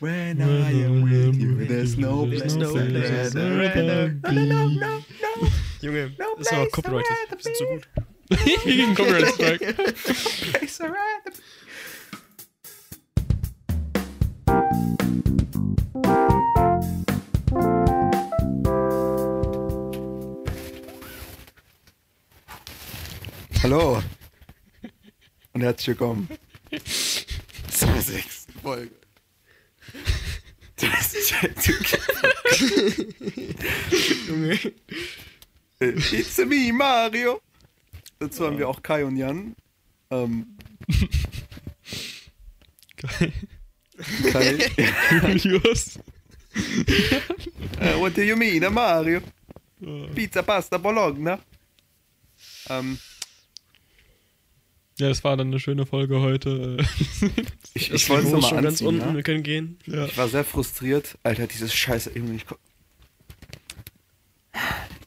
When I am with you, there's no place no I'd place. No, no, no, no, no. Junge, No das ist aber place copyrighted. I'd rather Das ist so gut. Wir gegen Copyright Strike. Place I'd rather be. Hallo und herzlich willkommen zur sechsten Folge. Junge. It's me, Mario. Dazu haben wir auch Kai und Jan. Ähm, Geil. Kai. Julius. Uh, what do you mean, uh, Mario? Pizza, Pasta, Bologna. Ähm, Ja, es war dann eine schöne Folge heute. ich ich wollte es schon ganz anziehen. unten. Ja? Wir können gehen. ja. Ich war sehr frustriert. Alter, dieses Scheiße irgendwie nicht. ko-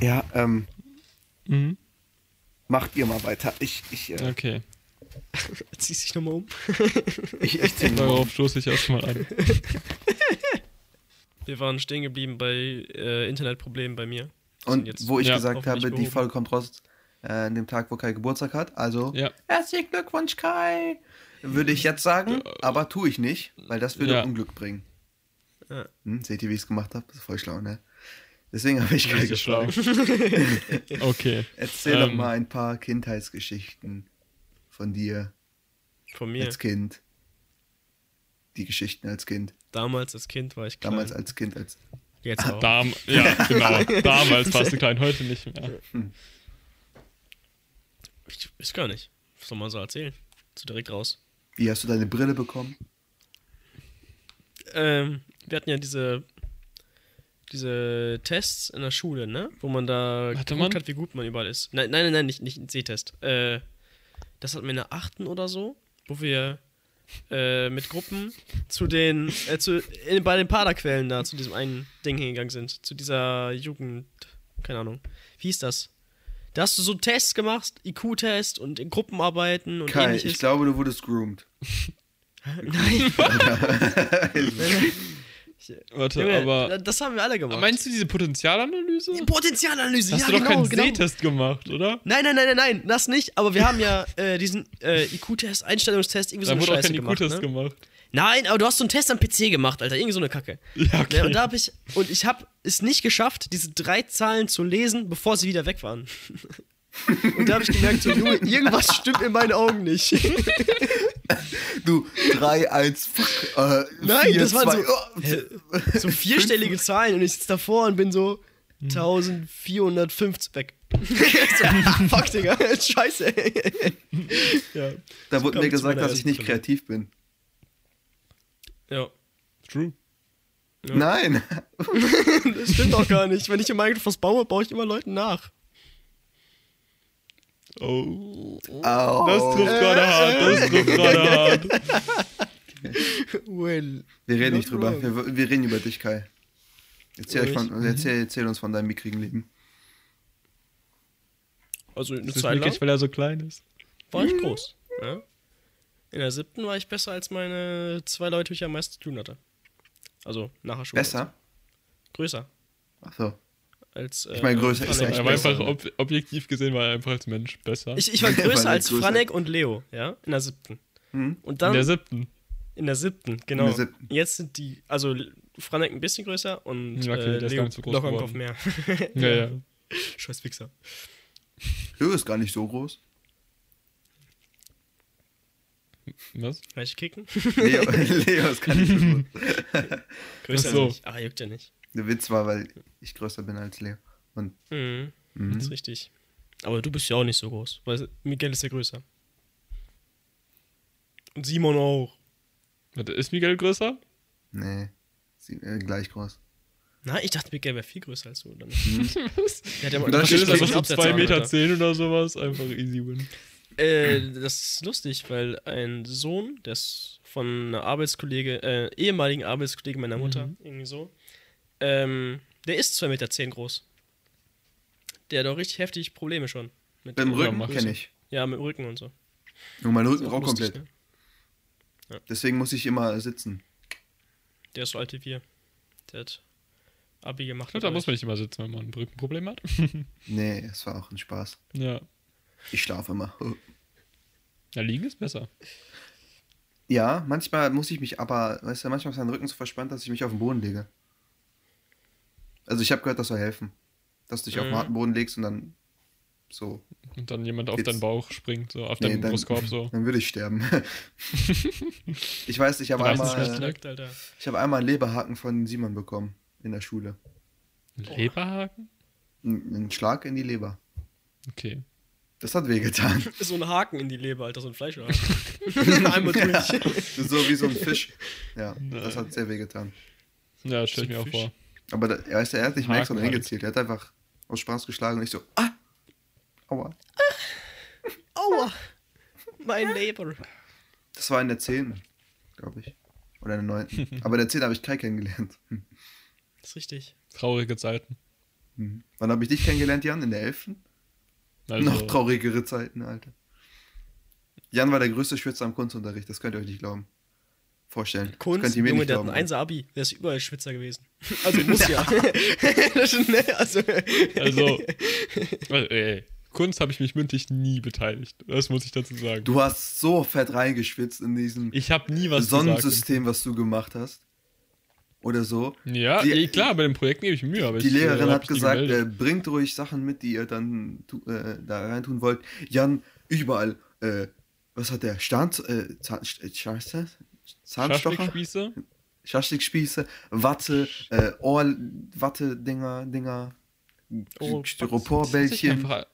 Ja, ähm, Mhm. macht ihr mal weiter. Ich, ich, äh, Okay. Zieh dich nochmal um. ich, ich zieh mal um. Darauf stoße ich erstmal an. Wir waren stehen geblieben bei äh, Internetproblemen bei mir. Und jetzt wo ich Ja, gesagt habe, die. Folge kommt raus an dem Tag, wo Kai Geburtstag hat. Also, Ja. herzlichen Glückwunsch, Kai. Würde ich jetzt sagen, aber tue ich nicht, weil das würde Ja. Unglück bringen. Ja. Hm, seht ihr, wie ich es gemacht habe? Das ist voll schlau, ne? Deswegen habe ich Kai gefragt. Okay. Erzähl doch Ähm. mal ein paar Kindheitsgeschichten von dir Von mir. als Kind. Die Geschichten als Kind. Damals als Kind war ich klein. Damals als Kind, als. Jetzt auch. Dam ja, genau. Damals warst du klein, heute nicht mehr. Ich weiß gar nicht. Was soll man so erzählen? So direkt raus. Wie hast du deine Brille bekommen? Ähm, wir hatten ja diese diese Tests in der Schule, ne? Wo man da Hatte geguckt man? hat, wie gut man überall ist. Nein, nein, nein, nein nicht, nicht ein Sehtest. Äh, das hatten wir in der achten oder so, wo wir äh, mit Gruppen zu den, äh, zu, in, bei den Paderquellen da, zu diesem einen Ding hingegangen sind. Zu dieser Jugend, keine Ahnung. Wie hieß das? Da hast du so Tests gemacht, IQ-Test und in Gruppenarbeiten und Kai, ähnliches. ich glaube, du wurdest groomed. Nein, Warte, Junge, aber. das haben wir alle gemacht. Meinst du diese Potenzialanalyse? Die Potenzialanalyse, Hast ja, du doch genau, keinen genau. Sehtest gemacht, oder? Nein, nein, nein, nein, nein, das nicht. Aber wir haben ja äh, diesen äh, IQ-Test, Einstellungstest, irgendwie so Da eine wurde auch Scheiße kein gemacht. IQ-Test Ne? gemacht. Nein, aber du hast so einen Test am PC gemacht, Alter. Irgendwie so eine Kacke. Ja, okay. Ne, und da habe ich, und ich habe es nicht geschafft, diese drei Zahlen zu lesen, bevor sie wieder weg waren. Und da habe ich gemerkt, so, Junge, irgendwas stimmt in meinen Augen nicht. Du, 3, 1, fuck. Äh, Nein, 4, das waren 2, so, oh. so vierstellige Zahlen und ich sitze davor und bin so 1450 weg. so, fuck, Digga, scheiße. ja. Da So wurde mir gesagt, dass ich nicht kreativ bin. Ja. True. Ja. Nein. Das stimmt doch gar nicht. Wenn ich in Minecraft was baue, baue ich immer Leuten nach. Oh. Au. Das trifft gerade hart, das trifft gerade hart. Well. Wir reden nicht drüber. Wir, wir reden über dich, Kai. Erzähl, von, erzähl, erzähl uns von deinem mickrigen Leben. Also eine Das ist Zeit lang wirklich, weil er so klein ist. war ich groß. Ja? In der siebten war ich besser als meine zwei Leute, die ich am meisten zu tun hatte. Also nach der Schule. Besser? Größer. Achso. Als, äh, Ich meine, größer ist echt Er war besser. einfach ob objektiv gesehen, war er einfach als Mensch besser. Ich, ich war größer er als größer- Franek und Leo, ja, in der siebten. Hm? Und in dann der siebten. in der siebten, genau. der siebten. Jetzt sind die, also Franek ein bisschen größer und Ja, okay, äh, der ist Leo gar nicht so einen Kopf mehr. Ja, ja. Scheiß Wichser. Leo ist gar nicht so groß. Was? Kann ich kicken? Leo, Leo ist gar nicht so groß. Größer Ach so. nicht. Ah, juckt ja nicht. Der Witz war, weil ich größer bin als Leo. Und Mhm. mhm. Das ist richtig. Aber du bist ja auch nicht so groß, weil Miguel ist ja größer. Und Simon auch. Warte, ist Miguel größer? nee, sie, äh, gleich groß. Na, ich dachte, Miguel wäre viel größer als du, oder nicht? Was? Der hat ja mal Das Miguel ist einfach so Absätze 2 an, Meter Alter. 10 oder sowas. Einfach easy win. Äh, das ist lustig, weil ein Sohn, der ist von einer Arbeitskollege, äh, ehemaligen Arbeitskollege meiner Mutter, irgendwie so, ähm, der ist 2,10 Meter zehn groß. Der hat auch richtig heftig Probleme schon. Mit der Rücken kenne ich. Ja, mit dem Rücken und so. Und mein Rücken auch auch lustig, komplett. ne? Deswegen muss ich immer sitzen. Der ist so alt wie wir. Der hat Abi gemacht. Glaube, da muss man nicht immer sitzen, wenn man ein Rückenproblem hat. Nee, es war auch ein Spaß. ja. Ich schlafe immer. Ja, liegen ist besser. Ja, manchmal muss ich mich aber, weißt du, manchmal ist mein Rücken so verspannt, dass ich mich auf den Boden lege. Also ich habe gehört, das soll helfen. Dass du dich auf den Mhm. harten Boden legst und dann so, Und dann jemand auf Jetzt- deinen Bauch springt, so auf Nee, deinen dann- Brustkorb so. dann würde ich sterben. ich weiß, ich habe einmal, direkt. Nackt, Alter. ich habe einmal einen Leberhaken von Simon bekommen in der Schule. Leberhaken? Ein, ein Schlag in die Leber. Okay. Das hat wehgetan. So ein Haken in die Leber, Alter, so ein Fleischhaken. Einmal durch. so wie so ein Fisch. Ja, das hat sehr wehgetan. Ja, stell ich mir auch Fisch. vor. Aber da, er, ist, er hat nicht Haken halt. hingezielt. Er hat einfach aus Spaß geschlagen und ich so, ah! Aua. Aua! Mein Leber. Das war in der 10. glaube ich. Oder in der 9. Aber in der 10 habe ich Kai kennengelernt. Das ist richtig. Traurige Zeiten. Hm. Wann habe ich dich kennengelernt, Jan? In der 11.? Also, Noch traurigere Zeiten, Alter. Jan war der größte Schwitzer am Kunstunterricht, das könnt ihr euch nicht glauben. Vorstellen. das Kunst, könnt ihr mir Junge, nicht der hat glauben. ein 1 Abi. Der ist überall Schwitzer gewesen. Also muss ja. Ne, also, also äh, ey, Kunst habe ich mich mündlich nie beteiligt. Das muss ich dazu sagen. Du hast so fett reingeschwitzt in diesem ich habe nie was Sonnensystem, was du gemacht hast. Oder so. Ja, Die- eh, klar, bei dem Projekt gebe ich Mühe, aber Die ich, äh, Lehrerin hat gesagt, äh, bringt ruhig Sachen mit, die ihr dann äh, da reintun wollt. Jan, überall, äh, was hat der? Stahn, äh, Zahn, äh? Zahnstocher? Schaschlikspieße? Watte, äh, Ohr, Watte-Dinger, Dinger, Oh, Ich hatte Styroporbällchen. einfach-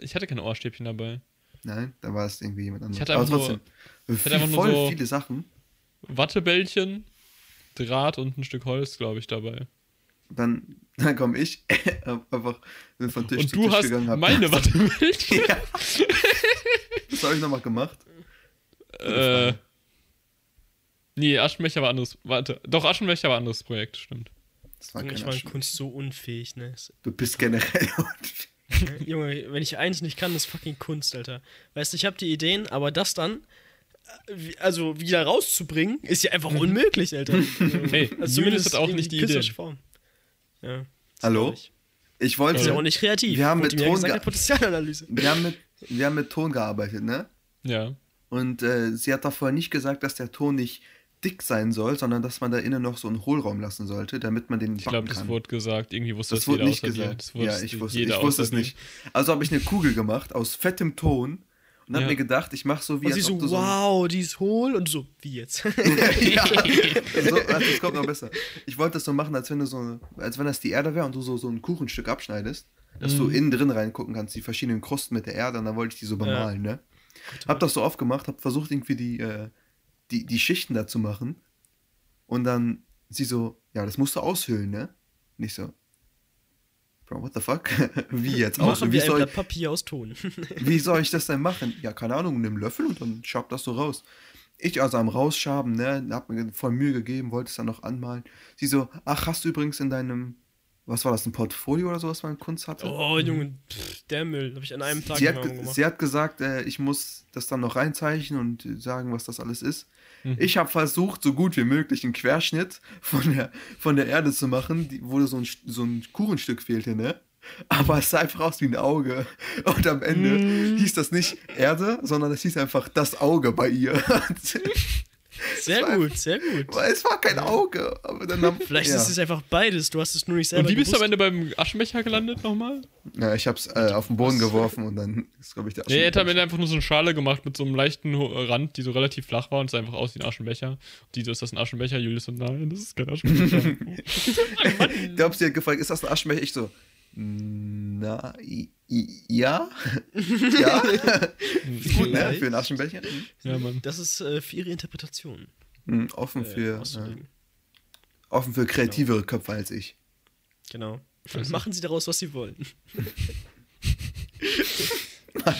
Ich hatte keine Ohrstäbchen dabei. Nein, da war es irgendwie jemand anderes. Ich hatte Aber einfach nur- trotzdem, hatte viel, einfach nur voll so- viele Sachen. Wattebällchen, Draht und ein Stück Holz, glaube ich, dabei. Dann, dann komme ich, hab einfach bin von Tisch und zu du Tisch hast gegangen. hab- meine Wattebällchen. ja. Was habe ich nochmal gemacht? äh, nee, Aschenbecher war anderes. Warte, doch, Aschenbecher war anderes Projekt, stimmt. Das war Junge, ich kein war in. Kunst so unfähig, ne? Du bist generell. Junge, wenn ich eins nicht kann, ist fucking Kunst, Alter. Weißt du, ich habe die Ideen, aber das dann, also wieder rauszubringen, ist ja einfach unmöglich, Alter. Mhm. Hey, Julius hat auch nicht die Ideen. Form. Ja. Hallo? traurig. Ich wollte. Ist ja auch nicht kreativ. Wir haben mit Ton gesagt, Potenzialanalyse. wir, haben mit, wir haben mit Ton gearbeitet, ne? Ja. Und äh, sie hat davor nicht gesagt, dass der Ton nicht dick sein soll, sondern dass man da innen noch so einen Hohlraum lassen sollte, damit man den nicht Ich glaube, das wurde gesagt. Irgendwie wusste Das das, wurde jeder nicht gesagt. Das Ja, ich wusste, ich wusste es nicht. Also habe ich eine Kugel gemacht aus fettem Ton und habe Ja. mir gedacht, ich mache so wie Und sie so, du so wow, die ist hohl. Und so, wie jetzt? ja, so, warte, das kommt noch besser. Ich wollte das so machen, als wenn du so, als wenn das die Erde wäre und du so, so ein Kuchenstück abschneidest, dass Mhm. du innen drin reingucken kannst, die verschiedenen Krusten mit der Erde und dann wollte ich die so bemalen, ne? Hab das so aufgemacht, hab versucht irgendwie die, äh, die, die Schichten da zu machen und dann sie so, ja, das musst du aushöhlen, ne? Nicht so, Bro, what the fuck? Wie jetzt Machen aushöhlen? Wie wir ein soll, Blatt Papier aus Ton. wie soll ich das denn machen? Ja, keine Ahnung, nimm Löffel und dann schab das so raus. Ich also am Rausschaben, ne, hab mir voll Mühe gegeben, wollte es dann noch anmalen. Sie so, ach, hast du übrigens in deinem, was war das, ein Portfolio oder so, was man in Kunst hatte? Oh, Junge, pff, der Müll. Habe ich an einem Tag sie, hat, gemacht. sie hat gesagt, äh, ich muss das dann noch reinzeichnen und sagen, was das alles ist. Mhm. Ich habe versucht, so gut wie möglich einen Querschnitt von der, von der Erde zu machen, die, wo so ein, so ein Kuchenstück fehlte, ne? Aber es sah einfach aus wie ein Auge. Und am Ende Mhm. hieß das nicht Erde, sondern es hieß einfach das Auge bei ihr. Sehr war gut, sehr gut. Weil es war kein Auge. Aber dann haben, Vielleicht ja. ist es einfach beides. Du hast es nur nicht selber Und wie bist du am gewusst. Ende beim Aschenbecher gelandet nochmal? Ja, ich hab's äh, auf den Boden geworfen und dann ist, glaube ich, der Nee, er hat am Aschenbecher- Ende einfach nur so eine Schale gemacht mit so einem leichten Rand, die so relativ flach war und es sah einfach aus wie ein Aschenbecher. Und die so, ist das ein Aschenbecher? Julius so, nein, das ist kein Aschenbecher. Ich glaube, sie hat gefragt, ist das ein Aschenbecher? Ich so, i, ja? ja? Gut, ne? Für einen Aschenbecher. ja, Mann. Das ist äh, für ihre Interpretation. Mhm, offen, äh, für, äh, offen für kreativere Köpfe als ich. Genau. Also. Machen sie daraus, was sie wollen.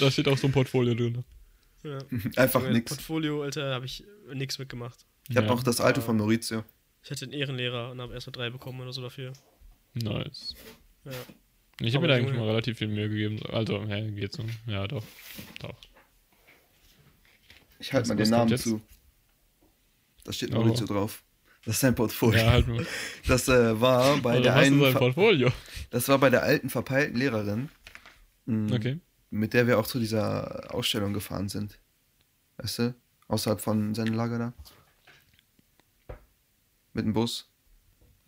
Da steht auch so ein Portfolio drin. Ja. Einfach nix. Portfolio, Alter, habe ich nichts mitgemacht. Ich habe Ja. noch das alte von Maurizio. Ich hatte einen Ehrenlehrer und habe erst mal drei bekommen oder so dafür. Nice. Ja. Ich habe mir da eigentlich mal relativ viel Mühe gegeben. Also, hä, geht so. Ja, doch. Doch. Ich halte Was- mal den Namen zu. Da steht Oh. Maurizio drauf. Das ist sein Portfolio. Ja, halt mal. Das äh, war bei Also, der einen, sein ver- Portfolio? das war bei der alten verpeilten Lehrerin, mh, Okay. mit der wir auch zu dieser Ausstellung gefahren sind. Weißt du? Außerhalb von seinem Lager da. Mit dem Bus.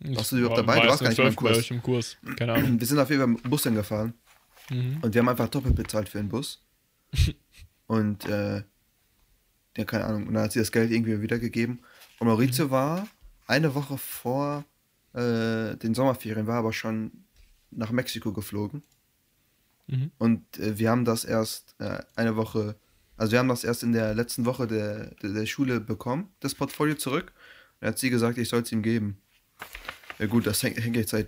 Warst du überhaupt dabei? Du warst gar nicht mal 12 im Kurs. im Kurs. Keine Ahnung. Wir sind auf jeden Fall mit dem Bus dann gefahren. Mhm. Und wir haben einfach doppelt bezahlt für den Bus. und, äh, ja, keine Ahnung. Und dann hat sie das Geld irgendwie wiedergegeben. Und Maurizio war eine Woche vor äh, den Sommerferien, war aber schon nach Mexiko geflogen. Mhm. Und äh, wir haben das erst äh, eine Woche, also wir haben das erst in der letzten Woche der, der, der Schule bekommen, das Portfolio zurück. Und hat sie gesagt, ich soll es ihm geben. Ja gut, das hängt, hängt jetzt seit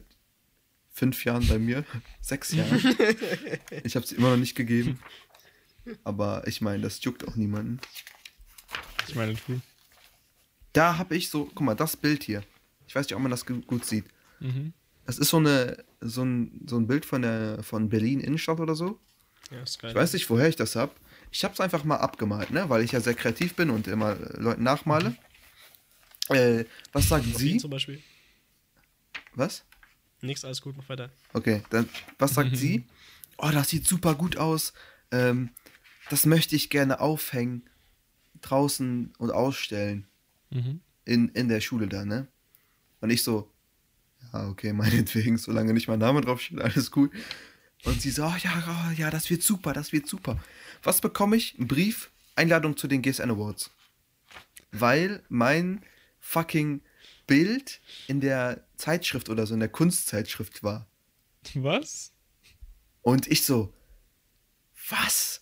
fünf Jahren bei mir, sechs Jahren. ich habe es immer noch nicht gegeben. Aber ich meine, das juckt auch niemanden. Ich meine, true. Da habe ich so, guck mal, das Bild hier. Ich weiß nicht, ob man das gu- gut sieht. Mhm. Das ist so eine, so ein, so ein Bild von der, von Berlin Innenstadt oder so. Ja, ist geil. Ich weiß nicht, woher ich das hab. Ich hab's einfach mal abgemalt, ne? Weil ich ja sehr kreativ bin und immer äh, Leuten nachmale. Äh, was ihn sie? zum Beispiel. Was? Nix, alles gut, mach weiter. Okay, dann was sagt sie? Oh, das sieht super gut aus. Ähm, das möchte ich gerne aufhängen, draußen und ausstellen. Mhm. In, in der Schule da, ne? Und ich so, ja, okay, meinetwegen, solange nicht mein Name draufsteht, alles gut. Und sie so, oh, ja, oh, ja, das wird super, das wird super. Was bekomme ich? Ein Brief, Einladung zu den GSN Awards. Weil mein fucking Bild in der Zeitschrift oder so, in der Kunstzeitschrift war. Was? Und ich so, was?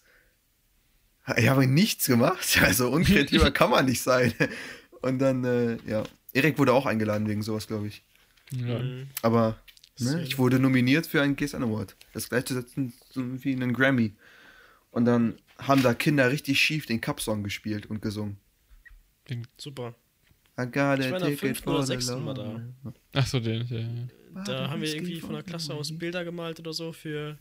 Ich habe nichts gemacht. Also unkreativer kann man nicht sein. Und dann, äh, ja, Erik wurde auch eingeladen wegen sowas, glaube ich. Ja. Mhm. Aber ne, ich wurde nominiert für einen GSN Award. Das gleichzusetzen wie einen Grammy. Und dann haben da Kinder richtig schief den Cup-Song gespielt und gesungen. Super. I got Ich a war ticket fünften oder sechsten mal da. Achso, den, ja, ja. Da haben wir irgendwie von der Klasse aus Bilder gemalt oder so für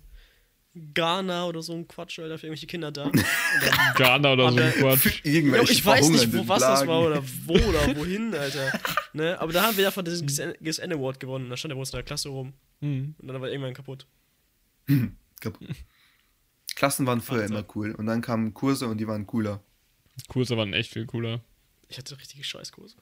Ghana oder so ein Quatsch, Alter, für irgendwelche Kinder da. Ghana oder so ein Quatsch. Irgendwelche ich weiß nicht, wo, was das war oder wo oder wohin, Alter. Ne? Aber da haben wir davon diesen GSN GSN Award gewonnen. Da stand der bei uns in der Klasse rum. Mhm. Und dann war irgendwann kaputt. Kaputt. Klassen waren früher Wahnsinn. immer cool. Und dann kamen Kurse und die waren cooler. Kurse waren echt viel cooler. Ich hatte richtige Scheißkurse.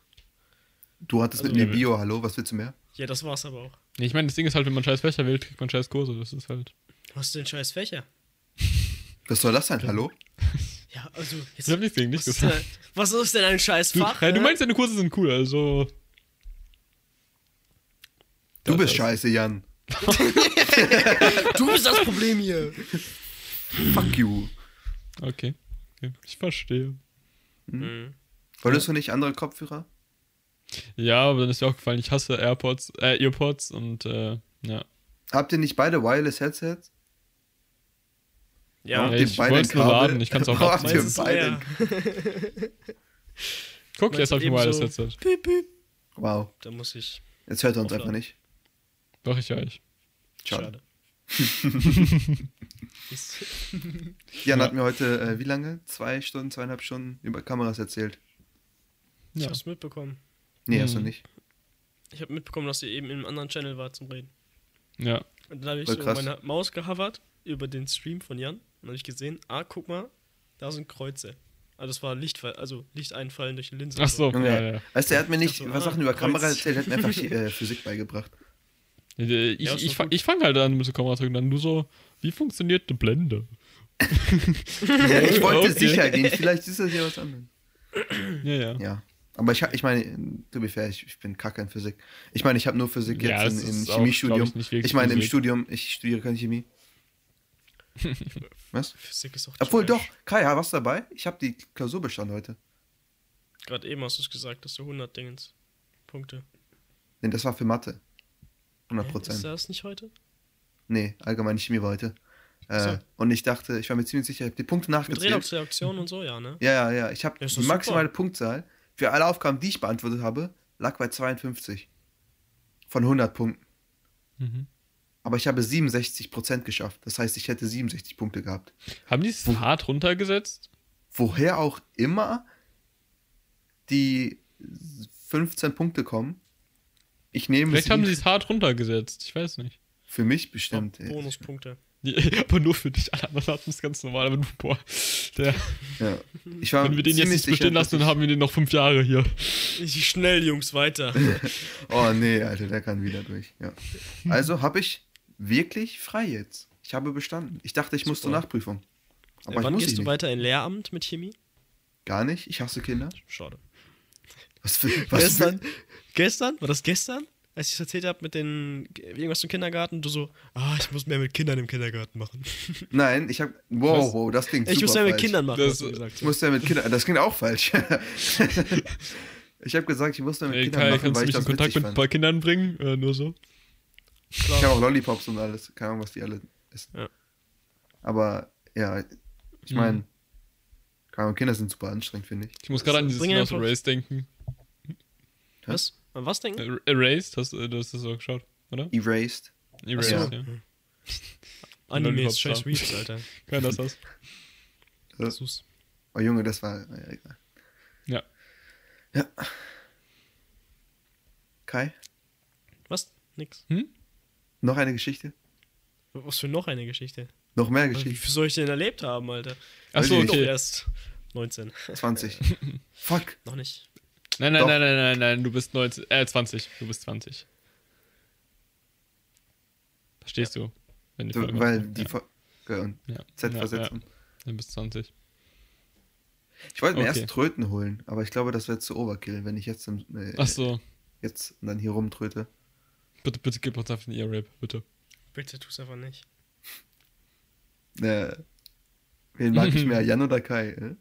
Du hattest Also- mit mir Bio, hallo, was willst du mehr? Ja, das war's aber auch. Nee, ich meine, das Ding ist halt, wenn man scheiß Fächer wählt, kriegt man scheiß Kurse. Das ist halt. Was ist denn scheiß Fächer? Was soll das sein, hallo? Ja, also jetzt. Ich hab nichts gegen dich was, ist gesagt. denn, was ist denn ein scheiß Du, Fach? ja, du ne? meinst, deine Kurse sind cool, also. Du bist scheiße, Jan. du bist das Problem hier. Fuck you. Okay. okay. Ich verstehe. Mhm. Wolltest du nicht andere Kopfhörer? Ja, aber dann ist dir auch gefallen, ich hasse AirPods, äh, Earpods und, äh, ja. Habt ihr nicht beide Wireless Headsets? Ja, Ja, ich wollt's ein nur laden, ich auch Habt ihr ist beide? leer. Guck, jetzt hab ich ein Wireless so- Headset. Piep, piep. Wow. Da muss ich. Jetzt hört er uns einfach nicht. Doch, ich höre ich. Schade. Jan Ja. hat mir heute, äh, wie lange? Zwei Stunden, zweieinhalb Stunden über Kameras erzählt. ich Ja. hab's mitbekommen. Nee, hast du Mhm. nicht. Ich habe mitbekommen, dass ihr eben in einem anderen Channel war zum Reden. Ja. Und dann habe ich Voll so krass. meine Maus gehovert über den Stream von Jan. Und dann habe ich gesehen, ah, guck mal, da sind Kreuze. Also das war Lichtfall, also Lichteinfallen durch die Linse. Ach so, Junge, ja, ja. Weißt du, er hat mir nicht Ich so, was ah, Sachen über Kreuz. Kamera erzählt, er hat mir einfach äh, Physik beigebracht. Äh, Ich, Ja, ich, doch fang- ich fange halt an mit der Kamera drücken, dann du so, wie funktioniert eine Blende? Ja, ich wollte Okay. sicher gehen, vielleicht ist das ja was anderes. Ja, ja. Ja. Aber ich, hab- ich meine, to be fair, ich, ich bin kacke in Physik. Ich meine, ich habe nur Physik Ja, jetzt in, im ist auch, Chemiestudium. ich, Ich, meine, im Physik. Studium, ich studiere keine Chemie. Was? Physik ist auch Obwohl, doch, Kai, ja, was dabei? Ich habe die Klausur bestanden heute. Gerade eben hast du es gesagt, dass du 100 Dingens. Punkte. Denn das war für Mathe. 100 Hä? Ist Prozent. das nicht heute? Nee, allgemeine Chemie war heute. Äh, So. Und ich dachte, ich war mir ziemlich sicher, ich habe die Punkte Mit nachgezählt. Redox-Reaktion und so, ja, ne? Ja, ja, ja. Ich habe Ja, ist die maximale super. Punktzahl für alle Aufgaben, die ich beantwortet habe, lag bei 52. Von 100 Punkten. Mhm. Aber ich habe 67% geschafft. Das heißt, ich hätte 67 Punkte gehabt. Haben die es hart runtergesetzt? Woher auch immer die 15 Punkte kommen. Ich nehme Vielleicht sie haben sie es hart runtergesetzt. Ich weiß nicht. für mich bestimmt. ey. Bonuspunkte. Die, aber nur für dich. Alle anderen hatten es ganz normal. Aber du, boah. Der, Ja. Ich war wenn wir den jetzt nicht bestehen lassen, dann haben wir den noch fünf Jahre hier. Ich schnell, Jungs, weiter. Oh nee, Alter, der kann wieder durch. Ja. Also habe ich wirklich frei jetzt. Ich habe bestanden. Ich dachte, ich muss zur Super. Nachprüfung. Aber Äh, ich Wann muss gehst ich du nicht. weiter in Lehramt mit Chemie? Gar nicht. Ich hasse Kinder. Schade. Was für, was gestern, für, gestern, war das gestern? Als ich es erzählt habe mit den irgendwas zum Kindergarten, du so, ah, ich muss mehr mit Kindern im Kindergarten machen. Nein, ich habe. Wow, Was? wow, das klingt Ich super muss mehr mit falsch. Kindern machen, Das- du. Ich muss ja mit Kindern. Das klingt auch falsch. ich habe gesagt, ich muss mehr mit Ey, Kindern Kai, machen, kannst du weil ich mich in das Kontakt mit ein paar Kindern bringen? Äh, nur so. Ich habe auch Lollipops und alles. Keine Ahnung, was die alle essen. Ja. Aber ja, ich Mhm. meine, keine Ahnung, Kinder sind super anstrengend, finde ich. Ich muss gerade an dieses einfach- Erased denken. Was? An was denken? Er- Erased? Hast du hast das so geschaut, oder? Erased. Erased, so. ja. Animes, Lollipops scheiß. Weeps, Alter. Ist das. Ja. Sus. Oh Junge, das war. Ja, egal. Ja. Ja. Kai, Was? Nix. Hm? noch eine Geschichte? Was für noch eine Geschichte? Noch mehr Wie Geschichten? viel soll ich denn erlebt haben, Alter? Achso, okay. erst 19. 20. Fuck. Noch nicht. Nein, nein, Doch. nein, nein, nein, nein, du bist 19, äh, 20. Du bist 20. Verstehst du? Wenn die So, Folge weil die ja. Folge und Ja. Z Ja, versetzen. Dann bist 20. Ich wollte mir Okay. erst Tröten holen, aber ich glaube, das wäre zu Overkill, wenn ich jetzt, im, äh, Achso. jetzt dann hier rumtröte. Bitte, bitte gib uns einfach einen Ear-Rape, bitte. Bitte tu's einfach nicht. Äh, wen mag ich mehr, Jan oder Kai? Äh?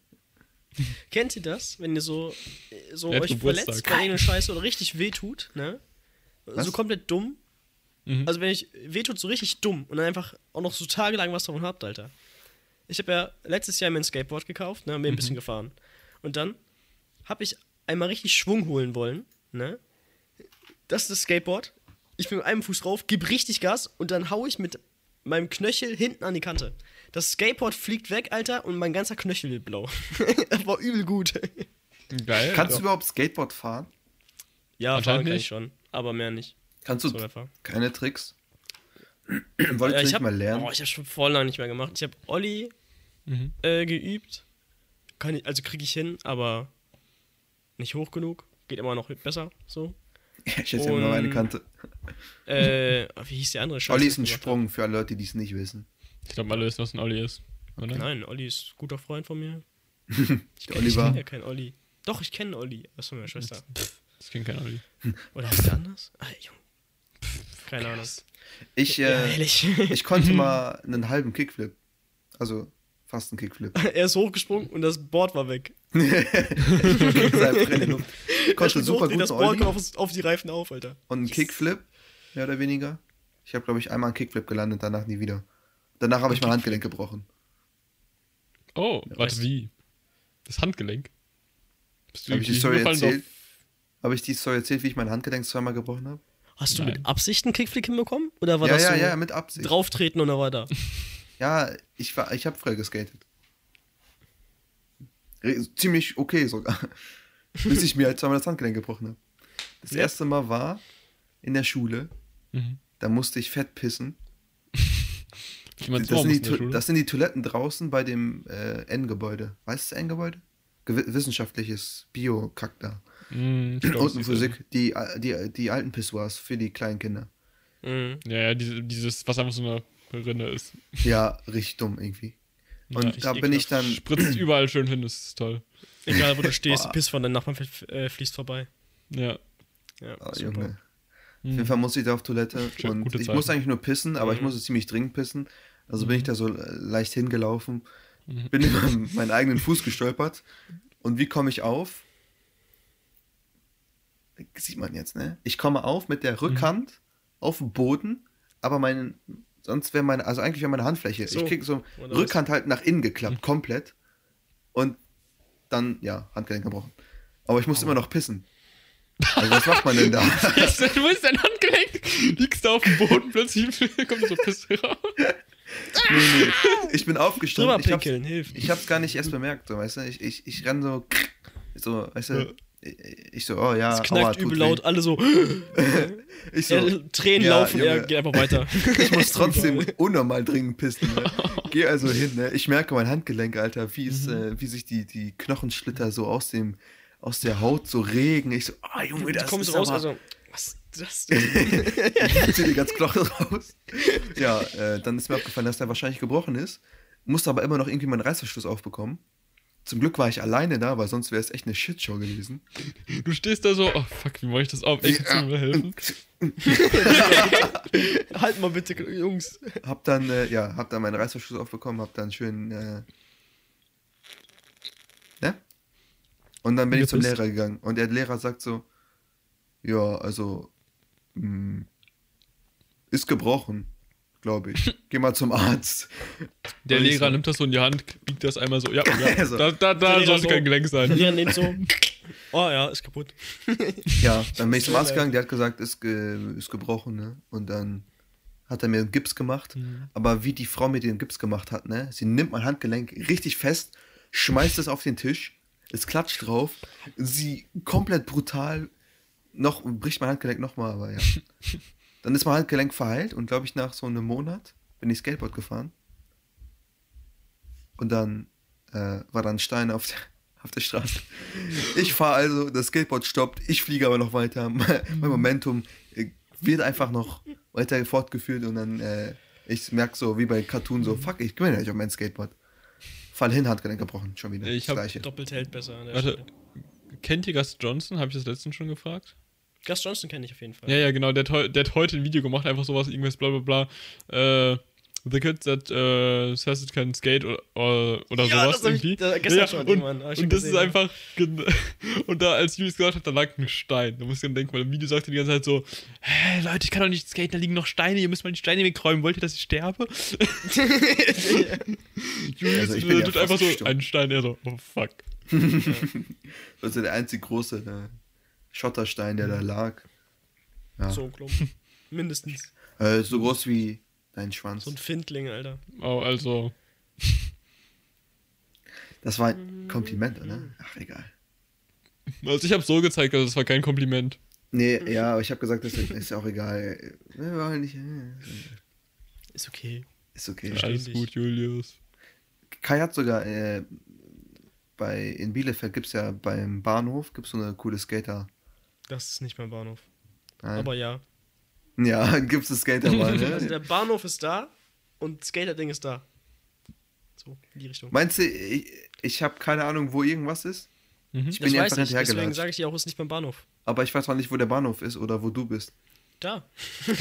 Kennt ihr das, wenn ihr so, äh, so euch Geburtstag? verletzt bei irgendeiner Scheiße oder richtig wehtut, ne? Was? So komplett dumm. Mhm. Also wenn ich wehtut, so richtig dumm und dann einfach auch noch so tagelang was davon habt, Alter. Ich habe ja letztes Jahr mir ein Skateboard gekauft, ne, mir ein bisschen gefahren. Und dann habe ich einmal richtig Schwung holen wollen, ne? Das ist das Skateboard. Ich bin mit einem Fuß drauf, gebe richtig Gas und dann hau ich mit meinem Knöchel hinten an die Kante. Das Skateboard fliegt weg, Alter, und mein ganzer Knöchel wird blau. das war übel gut. Geil. Kannst ja. du überhaupt Skateboard fahren? Ja, fahren kann ich schon, aber mehr nicht. Kannst du So keine Tricks? Wolltest Ja, du nicht hab, mal lernen? Oh, ich habe schon voll lange nicht mehr gemacht. Ich habe Olli Mhm. äh, geübt. Kann ich, also kriege ich hin, aber nicht hoch genug. Geht immer noch besser. So. ich schätze immer noch eine Kante. Äh, wie hieß die andere Scheiße? Olli ist ein Sprung für alle Leute, die es nicht wissen. Ich glaube, alle wissen, was ein Olli ist. Oder? Nein, Olli ist ein guter Freund von mir. Ich kenne ja keinen Olli. Doch, ich kenne Olli. Das ist von meiner Schwester. Ich kenne keinen Olli. Oder heißt der anders? Ah, Jung. Keine Ahnung. Ich, äh, ich konnte mal einen halben Kickflip. Also fast einen Kickflip. er ist hochgesprungen und das Board war weg. Ich konnte super hoch, gut das Board kommt auf, auf die Reifen auf, Alter. und einen Kickflip, mehr oder weniger. Ich habe, glaube ich, einmal einen Kickflip gelandet, danach nie wieder. Danach habe ich mein Handgelenk gebrochen. Oh, weißt warte, wie? Das Handgelenk? Bist du Habe ich die Story erzählt? Habe ich die Story erzählt, wie ich mein Handgelenk zweimal gebrochen habe? Hast du Nein. mit Absicht einen Kickflip hinbekommen? Oder war Ja, das ja, so ja, mit Absicht. drauftreten und dann war da? Ja, ich war, ich habe früher geskatet. Ziemlich okay sogar. Bis ich mir halt zweimal das Handgelenk gebrochen habe. Das Ja. erste Mal war in der Schule, Mhm. da musste ich fett pissen. Ich meine, Das sind, die, das sind die Toiletten draußen bei dem äh, N-Gebäude. Weißt du, das N-Gebäude? Wissenschaftliches Bio-Kack da. Ich glaub, Unten Physik. Die, die, die alten Pissoirs für die kleinen Kinder. Mhm. Ja, ja, diese, dieses, was einfach so eine Rinne ist. Ja, richtig dumm irgendwie. Und Ja, da bin ich dann. Spritzt überall schön hin, das ist toll. Egal, wo du stehst, Boah. Piss von deinem Nachbarn äh, fließt vorbei. Ja. Ja, Oh, super. Junge. Auf Mhm. jeden Fall musste ich da auf Toilette. Schön, und ich Zeichen. musste eigentlich nur pissen, aber ich Mhm. musste ziemlich dringend pissen. Also bin ich da so leicht hingelaufen, Mhm. bin über meinen eigenen Fuß gestolpert. Und wie komme ich auf? Sieht man jetzt, ne? Ich komme auf mit Mhm. der Rückhand auf dem Boden, aber mein, sonst wäre meine, also eigentlich wäre meine Handfläche. So. Ich krieg so was? Rückhand halt nach innen geklappt, komplett. Und dann, ja, Handgelenk gebrochen. Aber ich musste immer noch pissen. Also was macht man denn da? Wo ist dein Handgelenk? Liegst du auf dem Boden, plötzlich kommt so Pisse raus. Nee, nee. Ich bin aufgestanden. Ich hab's, hilft. ich hab's gar nicht erst bemerkt, so, weißt du? Ich, ich, ich renn so, so, weißt du, Ich so, oh ja, Es aua, knackt tut übel weh. laut, alle so. Ich so, er, Tränen ja, laufen, er Junge. geht einfach weiter. ich muss trotzdem unnormal dringend pissen. Ne? Geh also hin, ne? Ich merke mein Handgelenk, Alter, wie, es, äh, wie sich die, die Knochensplitter so aus, dem, aus der Haut so regen. Ich so, ah, Junge, du das kommst ist raus, aber... also. Das? ich zieh die ganz Knochen raus. Ja, äh, dann ist mir aufgefallen, dass der wahrscheinlich gebrochen ist. Musste aber immer noch irgendwie meinen Reißverschluss aufbekommen. Zum Glück war ich alleine da, weil sonst wäre es echt eine Shitshow gewesen. Du stehst da so, oh fuck, wie mache ich das auf? Kannst du mir helfen? halt mal bitte, Jungs. Hab dann, äh, ja, hab dann meinen Reißverschluss aufbekommen, hab dann schön, äh, ne? Und dann bin ich zum. Lehrer gegangen. Und der Lehrer sagt so, ja, also, ist gebrochen, glaube ich. Geh mal zum Arzt. Der Lehrer so, nimmt das so in die Hand, biegt das einmal so, ja, ja Also, da, da, der da sollte so- kein Gelenk Der sein. Lehrer nimmt so. Oh ja, ist kaputt. Ja, dann bin ich zum So Arzt gegangen, der hat gesagt, ist, ge ist gebrochen, ne? Und dann hat er mir einen Gips gemacht. Mhm. Aber wie die Frau mir den Gips gemacht hat, ne? Sie nimmt mein Handgelenk richtig fest, schmeißt es auf den Tisch, es klatscht drauf, sie komplett brutal noch, bricht mein Handgelenk nochmal, aber ja. Dann ist mein Handgelenk verheilt und glaube ich nach so einem Monat bin ich Skateboard gefahren. Und dann äh, war dann ein Stein auf der, auf der Straße. Ich fahre also, das Skateboard stoppt, ich fliege aber noch weiter. Mein Momentum äh, wird einfach noch weiter fortgeführt und dann äh, ich merke so wie bei Cartoon so, fuck, ich gewinne nicht auf mein Skateboard. Fall hin, Handgelenk gebrochen, schon wieder. Ich das hab- gleiche. Doppelt hält besser. An der Warte, Stelle. kennt ihr Gus Johnson? Habe ich das letztens schon gefragt? Gus Johnson kenne ich auf jeden Fall. Ja, ja, genau, der der hat heute ein Video gemacht, einfach sowas, irgendwas bla bla bla. Äh, the Kid that uh, says it can skate oder, oder, oder Ja, sowas das hab ich irgendwie. da- gestern ja, schon und, irgendwann, hab ich schon und das gesehen, ist ja. einfach. Und da, als Julius gesagt hat, da lag ein Stein. Da muss ich dann denken, weil im Video sagt er die ganze Zeit so: Hä, Leute, ich kann doch nicht skaten, da liegen noch Steine, ihr müsst mal die Steine wegräumen. Wollt ihr, dass ich sterbe? Julius Also äh, ja tut einfach so: gestorben. ein Stein, er so: Oh fuck. Das ist der einzig große äh, Schotterstein, der da lag. Ja. So, glaub. Mindestens. Äh, so groß wie dein Schwanz. So ein Findling, Alter. Oh, also. Das war ein Kompliment, oder? Ach, egal. Also ich habe so gezeigt, also das war kein Kompliment. Nee, ja, aber ich habe gesagt, das ist, ist auch egal. Wir wollen nicht. äh, Ist okay. Ist okay. Versteh Alles gut, Julius. Kai hat sogar äh, bei in Bielefeld gibt es ja beim Bahnhof gibt's so eine coole Skater. Das ist nicht mein Bahnhof. Nein. Aber ja. ja, gibt es eine Skaterbahn. Also ne? der Bahnhof ist da und Skater-Ding ist da. So, in die Richtung. Meinst du, ich, ich habe keine Ahnung, wo irgendwas ist? Mhm. Ich das bin ja weiß einfach ich, deswegen sage ich dir auch, es ist nicht mein Bahnhof. Aber ich weiß auch nicht, wo der Bahnhof ist oder wo du bist. Da. ich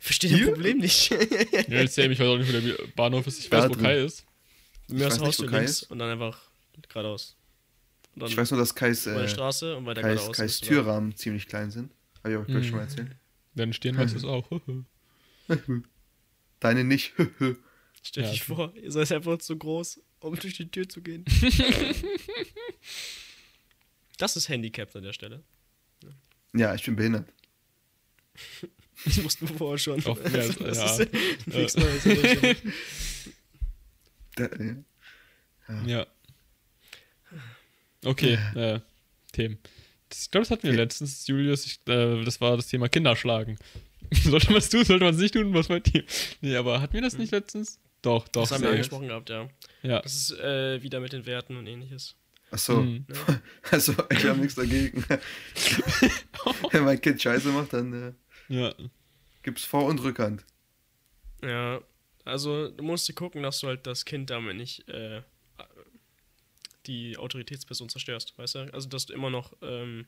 verstehe das? Problem nicht. Ja, jetzt ich weiß auch nicht, wo der Bahnhof ist. Ich Da weiß, wo drin. Kai ist. Mir weiß das nicht, Haus wo links ist. und dann einfach geradeaus. Und dann Ich weiß nur, dass Kais, äh, Straße und weiter Kais, geradeaus. Kais. Türrahmen ziemlich klein sind. Habe ich gleich Mhm. schon mal erzählt. Deine Stirn weiß es auch. Deine nicht. Stell Ja, dich okay. vor, ihr seid einfach zu groß, um durch die Tür zu gehen. das ist Handicap an der Stelle. ja, ich bin behindert. Das wussten wir vorher schon. Auf das ist nichts Neues. Ja. Okay, äh, Themen. Das, ich glaube, das hatten wir letztens, Julius. Ich, äh, das war das Thema Kinderschlagen. sollte man es tun, sollte man es nicht tun? Was meint ihr? Nee, aber hatten wir das nicht letztens? Doch, doch. Das haben wir angesprochen gehabt, ja. Ja. Das ist äh, wieder mit den Werten und ähnliches. Achso, Mhm. also ich habe nichts dagegen. Wenn mein Kind Scheiße macht, dann äh, Ja. gibt's Vor- und Rückhand. Ja, also du musst dir gucken, dass du halt das Kind damit nicht äh, die Autoritätsperson zerstörst, weißt du? Also dass du immer noch ähm,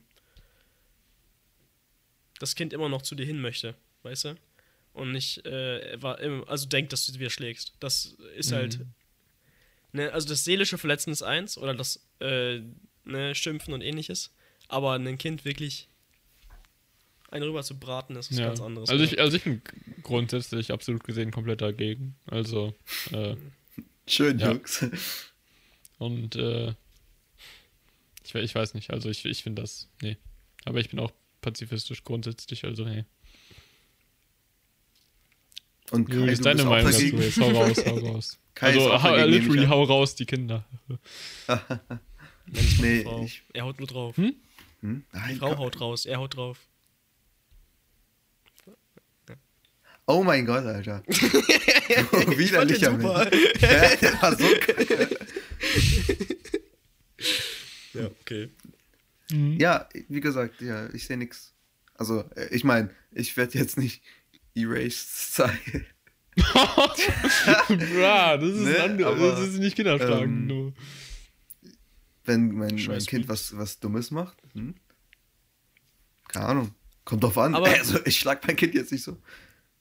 das Kind immer noch zu dir hin möchte, weißt du? Und nicht, äh, war im- also denkt, dass du sie wieder schlägst. Das ist halt, ne, also das seelische Verletzen ist eins oder das äh, ne, Schimpfen und ähnliches, aber ein Kind wirklich einen rüber zu braten, ist was ja. ganz anderes. Also ich, also ich bin grundsätzlich absolut gesehen komplett dagegen. Also, äh, Schön, Ja. Jungs. Und äh, ich, ich weiß nicht, also ich, ich finde das, nee. Aber ich bin auch pazifistisch grundsätzlich, also nee. Und Kai, Julius, du deine Meinung dazu jetzt, hau raus, hau raus. Kai ist also, hau, literally, hau raus, die Kinder. Nee, die ich- Er haut nur drauf. Hm? Hm? Die Nein, Frau Gott. haut raus, er haut drauf. Oh mein Gott, Alter. So widerlicher. Mensch. Ja, der war so kacke. Ja, okay. Ja, wie gesagt, ja, ich sehe nix. Also, äh, ich meine, ich werde jetzt nicht erased sein. Bra, das ist, Ne, andere, aber, das ist nicht Kinderschlagen. ähm, nur. Wenn mein, mein Kind was, was Dummes macht. Hm? Keine Ahnung. Kommt drauf an. Aber- also, ich schlag mein Kind jetzt nicht so.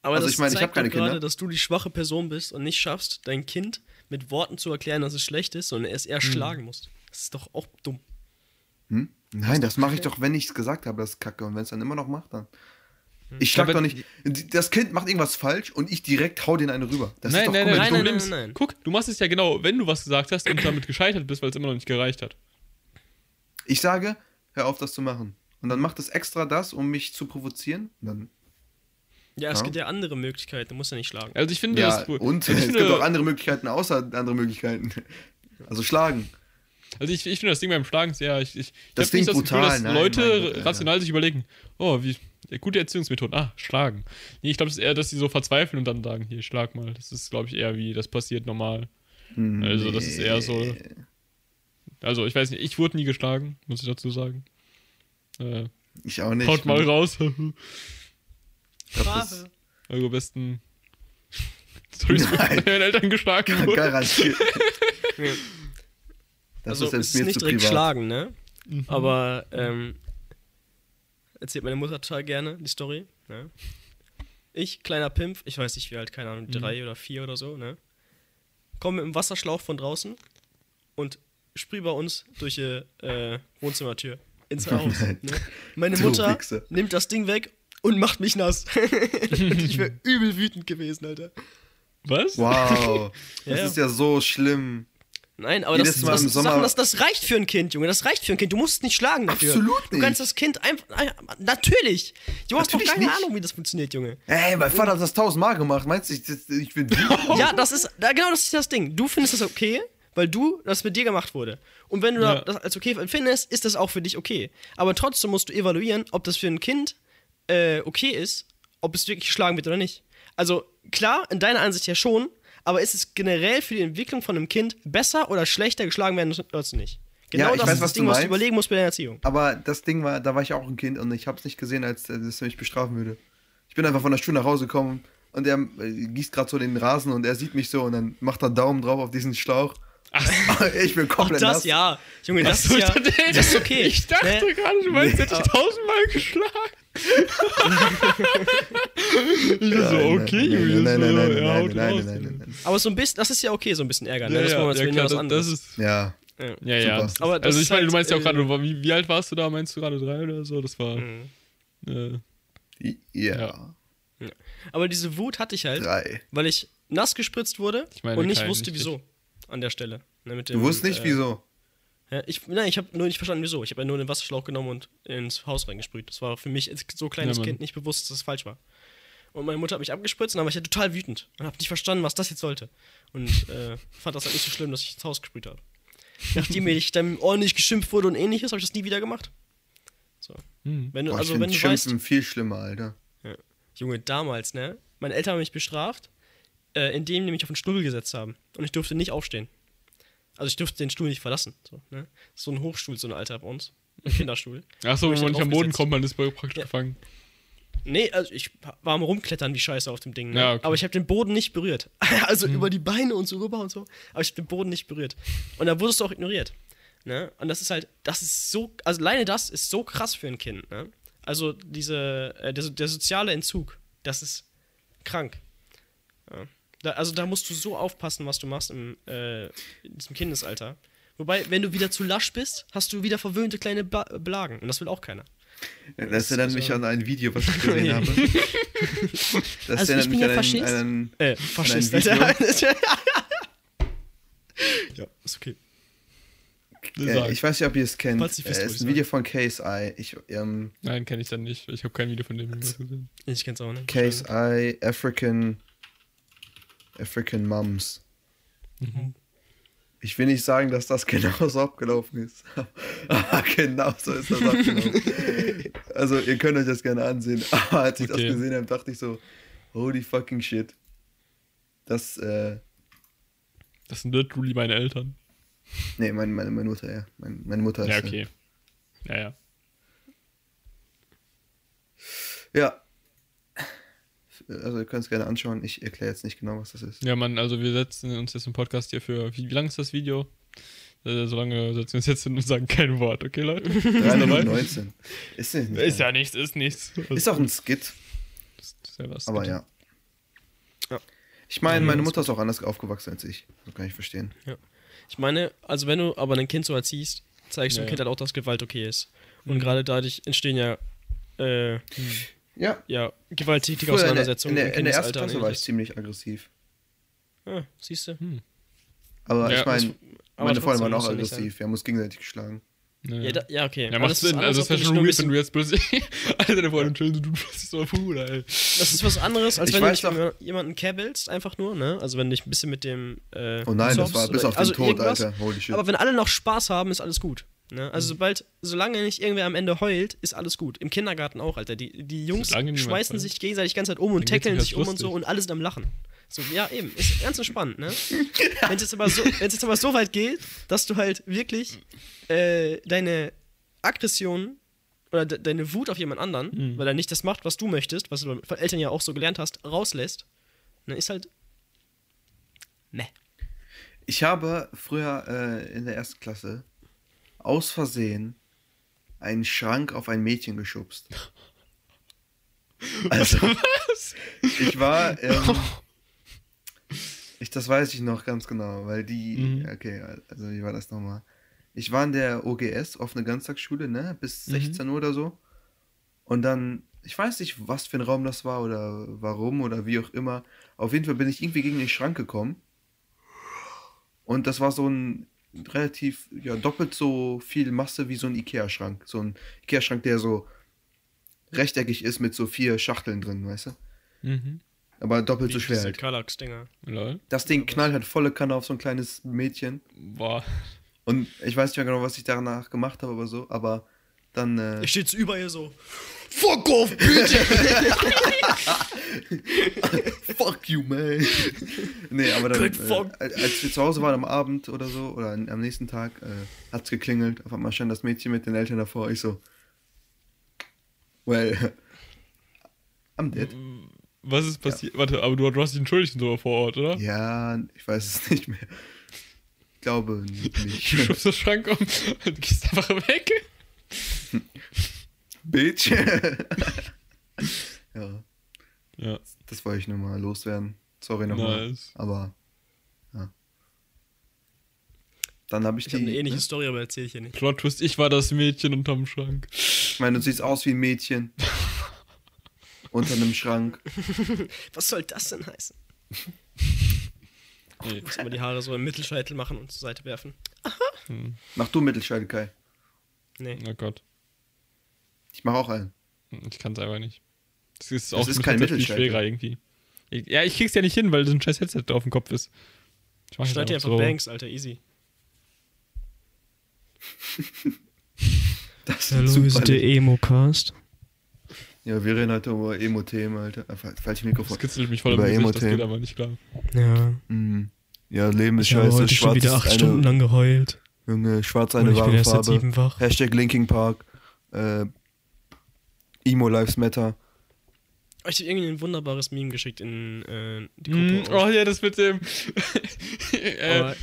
Aber Also das ich meine, ich zeigt hab keine doch gerade, Kinder. dass du die schwache Person bist und nicht schaffst, dein Kind mit Worten zu erklären, dass es schlecht ist, sondern es eher schlagen musst. Das ist doch auch dumm. Hm? Nein, das mache ich doch, wenn ich es gesagt habe, das ist kacke. Und wenn es dann immer noch macht, dann. Ich schlag doch nicht. Das Kind macht irgendwas falsch und ich direkt hau den eine rüber. Das ist nein, doch nein, nein, Nein, das nein, nein, ist, nein. guck, du machst es ja genau, wenn du was gesagt hast und damit gescheitert bist, weil es immer noch nicht gereicht hat. Ich sage, hör auf, das zu machen. Und dann macht es extra das, um mich zu provozieren. Dann, Ja, es Ja. gibt ja andere Möglichkeiten, du musst ja nicht schlagen. Also ich finde, ja, das, und also ich es finde, gibt auch andere Möglichkeiten, außer andere Möglichkeiten. Also schlagen. Also ich, ich finde das Ding beim Schlagen sehr, ich, ich, ich Das hab nicht klingt brutal, dass nein, Leute Gott, ja, rational sich überlegen, oh, wie, gute Erziehungsmethoden, ah, schlagen. Nee, ich glaube, es ist eher, dass sie so verzweifeln und dann sagen, hier, schlag mal. Das ist, glaube ich, eher wie, das passiert normal. Also das ist eher so, also ich weiß nicht, ich wurde nie geschlagen, muss ich dazu sagen. Äh, Ich auch nicht. haut mal raus. Ich glaub, das Eure besten Storys, Nein. deine Eltern geschlagen wurden. garantiert. Das also ist jetzt ist mir nicht zu direkt privat. schlagen, ne? Aber ähm, erzählt meine Mutter total gerne die Story. Ne? Ich, kleiner Pimp, ich weiß nicht wie alt, keine Ahnung, drei oder vier oder so, ne? Komm mit dem Wasserschlauch von draußen und sprüh bei uns durch die äh, Wohnzimmertür ins Haus. Ne? Meine Du Mutter nimmt das Ding weg und macht mich nass. ich wäre übel wütend gewesen, Alter. Was? Wow. Das ja. ist ja so schlimm. Nein, aber Jedes das, Mal das, im Sommer- Sachen, das, das reicht für ein Kind, Junge. Das reicht für ein Kind. Du musst es nicht schlagen dafür. Absolut Du nicht. kannst das Kind einfach. Natürlich. Du hast doch keine nicht. Ahnung, wie das funktioniert, Junge. Ey, mein Vater hat das tausendmal gemacht. Meinst du, ich, ich bin Ja, das ist. Da, genau das ist das Ding. Du findest das okay, weil du das mit dir gemacht wurde. Und wenn du Ja. das als okay empfindest, ist das auch für dich okay. Aber trotzdem musst du evaluieren, ob das für ein Kind äh, okay ist, ob es wirklich geschlagen wird oder nicht. Also, klar, in deiner Ansicht ja schon, aber ist es generell für die Entwicklung von einem Kind besser oder schlechter geschlagen werden du nicht? Genau Ja, das weiß, ist was das du Ding, was du überlegen musst bei deiner Erziehung. Aber das Ding war, da war ich auch ein Kind und ich habe es nicht gesehen, als er das mich bestrafen würde. Ich bin einfach von der Schule nach Hause gekommen und er äh, gießt gerade so den Rasen und er sieht mich so und dann macht er Daumen drauf auf diesen Schlauch. ich bin Ach, komplett das nass. ja. Junge, das Achso, ist ja. ich dachte, Das ist okay. Ich dachte Ne? gerade, du meinst, hätte ich tausendmal geschlagen. ich dachte so, okay, Julius. Nein, nein, nein, ja, nein, nein, nein, nein. Aber so ein bisschen, das ist ja okay, so ein bisschen Ärger, ne? Ja, das ja, wollen wir uns ja, klar, was das, anderes. das ist. Ja, ja. Ja, ja. Super. Aber das also ich meine, halt, du meinst ja auch äh, gerade, wie, wie alt warst du da? Meinst du gerade drei oder so? Das war. Mhm. Äh, ja. Ja. Aber diese Wut hatte ich halt, Drei. weil ich nass gespritzt wurde Ich meine, und nicht wusste, wieso. An der Stelle. Ne, mit Du dem, wusstest nicht, äh, wieso. Ja, ich, nein, ich habe nur nicht verstanden, wieso. Ich habe ja nur den Wasserschlauch genommen und ins Haus reingesprüht. Das war für mich als so kleines Ja. Kind nicht bewusst, dass das falsch war. Und meine Mutter hat mich abgespritzt und dann war ich ja total wütend und habe nicht verstanden, was das jetzt sollte. Und äh, fand das halt nicht so schlimm, dass ich ins Haus gesprüht habe. Nachdem ich dann ordentlich geschimpft wurde und ähnliches, habe ich das nie wieder gemacht. So. hm. Wenn du, Boah, also ich wenn du weißt, Schimpfen viel schlimmer, Alter. Junge, damals, ne? Meine Eltern haben mich bestraft, äh, indem die mich auf den Stuhl gesetzt haben. Und ich durfte nicht aufstehen. Also ich durfte den Stuhl nicht verlassen. So, ne? So ein Hochstuhl, so ein Alter bei uns. Ein Kinderstuhl. Achso, wenn man nicht am Boden kommt, man ist praktisch Ja. gefangen. Nee, also ich war am rumklettern wie scheiße auf dem Ding. Ne? Ja, okay. Aber ich habe den Boden nicht berührt. also über die Beine und so rüber und so. Aber ich habe den Boden nicht berührt. Und da wurdest du auch ignoriert. Ne? Und das ist halt, das ist so, also alleine das ist so krass für ein Kind. Ne? Also diese, äh, der, der soziale Entzug, das ist krank. Ja. Da, also da musst du so aufpassen, was du machst im, äh, in diesem Kindesalter. Wobei, wenn du wieder zu lasch bist, hast du wieder verwöhnte kleine Ba- Blagen. Und das will auch keiner. Das erinnert mich so- an ein Video, was ich gesehen habe. Das Also ich erinnert bin mich ja an Faschist. einen, einen Äh, Faschist, Video. Alter. ja, ist okay. äh, ich weiß nicht, ob ihr es kennt. Äh, würd ist ich ein Video von KSI. Ich, ähm, Nein, kenne ich dann nicht. Ich habe kein Video von dem gesehen. Ich kenn's auch nicht. KSI African African Moms. Ich will nicht sagen, dass das genauso abgelaufen ist. Aber genauso ist das abgelaufen. also, ihr könnt euch das gerne ansehen. Aber als ich Okay. das gesehen habe, dachte ich so, holy fucking shit. Das, äh, Das sind literally meine Eltern. nee, meine, meine, meine Mutter, ja. Meine, meine Mutter Ja, ist. okay. Ja, ja. Äh, ja. Also, ihr könnt es gerne anschauen. Ich erkläre jetzt nicht genau, was das ist. Ja, Mann, also wir setzen uns jetzt im Podcast hier für. Wie, wie lang ist das Video? Äh, so lange setzen wir uns jetzt hin und sagen kein Wort, okay, Leute? 3 Minuten dabei? 19. Ist, nicht Ist ja nichts, ist nichts. ist auch ein Skit, Ist ja was. aber ja. Ja. Ich meine, Ja, meine Mutter ist auch anders aufgewachsen als ich. Das kann ich verstehen. Ich meine, also wenn du aber ein Kind so erziehst, zeigst du Ja, dem Kind ja. halt auch, dass Gewalt okay ist. Und Mhm. gerade dadurch entstehen ja, äh, Ja. ja gewalttätige Früher in der, in Auseinandersetzungen der, in der ersten Klasse war ich ziemlich aggressiv. Ah, siehst du? Aber Ja, ich meine, meine Freunde waren auch aggressiv. Wir haben uns gegenseitig geschlagen. Ja, Ja, da, ja okay. ja, macht Sinn. Also, es wäre schon weird, wenn du jetzt plötzlich alle deine Freunde chillen und du bist so ein Bruder, ey. Das ist was anderes, als Ich wenn du mit jemanden käbbelst, einfach nur, ne? Also wenn du dich ein bisschen mit dem. Äh, Oh nein, das war bis auf den also Tod. Alter. Holy shit. Aber wenn alle noch Spaß haben, ist alles gut. Ne? Also sobald, solange nicht irgendwer am Ende heult, ist alles gut. Im Kindergarten auch, Alter. Die, die Jungs schmeißen sich gegenseitig die ganze Zeit um und tackeln sich um und so lustig. und alle sind am Lachen. So, ja, eben. Ist ganz entspannt, ne? Wenn es jetzt, aber so- jetzt aber so weit geht, dass du halt wirklich äh, deine Aggression oder de deine Wut auf jemand anderen, Mhm. weil er nicht das macht, was du möchtest, was du von Eltern ja auch so gelernt hast, rauslässt, dann ist halt. Meh. Ich habe früher äh, in der ersten Klasse aus Versehen einen Schrank auf ein Mädchen geschubst. Also, ich war, ähm, ich, das weiß ich noch ganz genau, weil die, Mhm. okay, also wie war das nochmal? Ich war in der OGS, offene Ganztagsschule, ne, bis Mhm. 16 Uhr oder so. Und dann, ich weiß nicht, was für ein Raum das war oder warum oder wie auch immer. Auf jeden Fall bin ich irgendwie gegen den Schrank gekommen. Und das war so ein relativ, ja, doppelt so viel Masse wie so ein Ikea-Schrank. So ein Ikea-Schrank, der so rechteckig ist mit so vier Schachteln drin, weißt du? Mhm. Aber doppelt Wie so schwer diese halt. Kallax-Dinger. Lol. Das Ding knallt halt volle Kanne auf so ein kleines Mädchen. Boah. Und ich weiß nicht mehr genau, was ich danach gemacht habe, aber so. Aber dann. Äh, Ich stehe jetzt über ihr so. Fuck off, bitch! Fuck you, man. nee, aber dann, äh, als wir zu Hause waren am Abend oder so, oder an- am nächsten Tag, äh, hat's geklingelt. Auf einmal stand das Mädchen mit den Eltern davor. Ich so, well, I'm dead. Was ist passiert? Warte, aber du, du hast dich entschuldigt und so vor Ort, oder? Ja, ich weiß es nicht mehr. Ich glaube Du nicht. schubst den Schrank um und gehst einfach weg. Bitch. ja, Ja, das wollte ich nur mal loswerden. Sorry nochmal. nice. Aber, ja. Dann habe ich Ich die. habe eine ähnliche ne? Story, aber erzähle ich hier nicht. Plot Twist, ich war das Mädchen unterm Schrank. Ich meine, du siehst aus wie ein Mädchen. Unter einem Schrank. Was soll das denn heißen? Nee. Muss immer die Haare so im Mittelscheitel machen und zur Seite werfen. Mach du Mittelscheide, Kai. Nee. Oh Gott. Ich mach auch einen. Ich kann es einfach nicht. Das ist Das auch ist mit kein viel schwerer irgendwie. Ich, ja, ich krieg's ja nicht hin, weil so ein scheiß Headset auf dem Kopf ist. Ich mach Schneid dir einfach so. Banks, Alter, easy. Das ist super. Lied. Emo-Cast. Ja, wir reden heute über Emo-Themen, Alter. Äh, fal- Falsches Mikrofon. Das kitzelt mich voll im Über Gesicht, das Emo-Themen. geht aber nicht klar. Ja. Mhm. Ja, Leben ist Ich habe scheiße. heute schon Schwarz wieder ist acht eine, Stunden lang geheult. Junge, schwarz Und eine seit Farbe. sieben wach. Hashtag Linking Park. Äh, Emo Lives Matter. Ich habe irgendwie ein wunderbares Meme geschickt in äh, die Mm, Gruppe. oh ja, das mit dem. äh,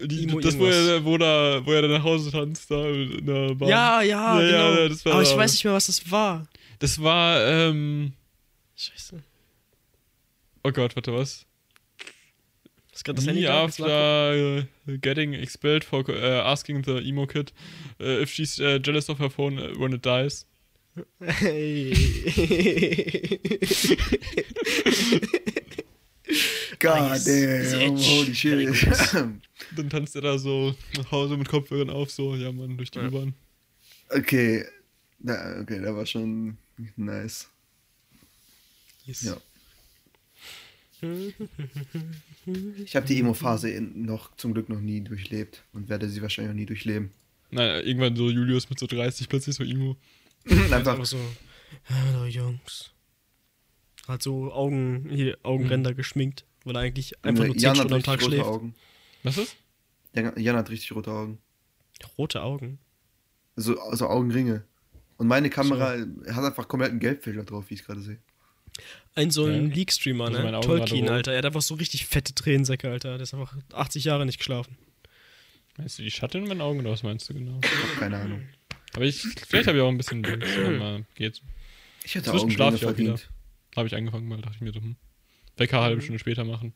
die, das, wo er, wo, da, wo er dann nach Hause tanzt, da in der Bahn. ja, ja, Ja, ja, genau. ja, das war- aber ich weiß nicht mehr, was das war. Das war, ähm. Scheiße. Oh Gott, warte, was? Ist gerade das Handy Me da? Du after uh, getting expelled for uh, asking the emo kid uh, if she's uh, jealous of her phone when it dies. God damn, holy shit. Dann tanzt er da so nach Hause mit Kopfhörern auf, so, ja Mann, durch die Ja. U-Bahn. okay. Na, okay, der war schon nice. Yes. Ja. Ich habe die Emo-Phase noch zum Glück noch nie durchlebt und werde sie wahrscheinlich auch nie durchleben. Nein, irgendwann so Julius mit so 30 plötzlich so Emo. Einfach so, hallo Jungs. Hat so Augen, hier, Augenränder geschminkt, weil er eigentlich einfach nur 10 Jan hat Stunden am richtig Tag rote schläft. Augen. Was ist? Jan, Jan hat richtig rote Augen. Rote Augen. So also Augenringe. Und meine Kamera hat einfach komplett einen Gelbfilter drauf, wie ich es gerade sehe. Ein so ein Ja. Leak-Streamer, Also ne? Tolkien. Alter. Er hat einfach so richtig fette Tränensäcke, Alter. Der ist einfach 80 Jahre nicht geschlafen. Meinst du die Schatten in meinen Augen oder was meinst du genau? Hab keine Ahnung. Aber ich, vielleicht habe ich auch ein bisschen Dings, aber geht's. Ich hätte Zwischen Augenringe schlaf ich auch wieder. Habe ich angefangen mal, dachte ich mir so, hm. Wecker eine halbe Stunde später machen.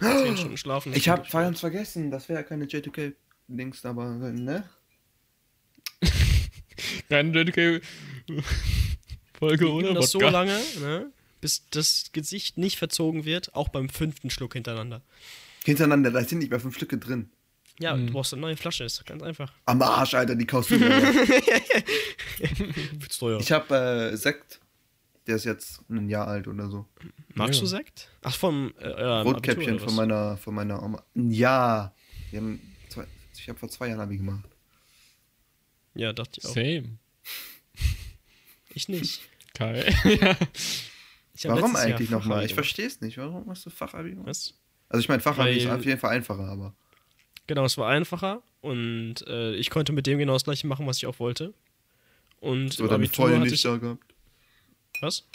10 Stunden schlafen. Ich habe ganz vergessen, das wäre ja keine J2K-Dings, aber ne? Keine JDK-Folge Wir ohne üben das so lange, ne? Bis das Gesicht nicht verzogen wird, auch beim fünften Schluck hintereinander. Hintereinander, da sind nicht mehr fünf Stücke drin. Ja, Mhm. du brauchst eine neue Flasche, ist ganz einfach. Am Arsch, Alter, die kaufst du mir. Wird's teuer. Ich habe äh, Sekt, der ist jetzt ein Jahr alt oder so. Magst du Ja. Sekt? Ach, vom äh, Rotkäppchen von meiner, von meiner Oma. Ja. Wir haben zwei, ich habe vor zwei Jahren Abi gemacht. Ja, dachte ich auch. Same. Ich nicht. Kai. ja. Warum Jahr eigentlich nochmal? Ich verstehe es nicht. Warum machst du Fachabi? Was? Also ich meine, Fachabi ist Weil- auf jeden Fall einfacher, aber. Genau, es war einfacher und äh, ich konnte mit dem genau das gleiche machen, was ich auch wollte. Und So deine hatte nicht ich, da gehabt. Was?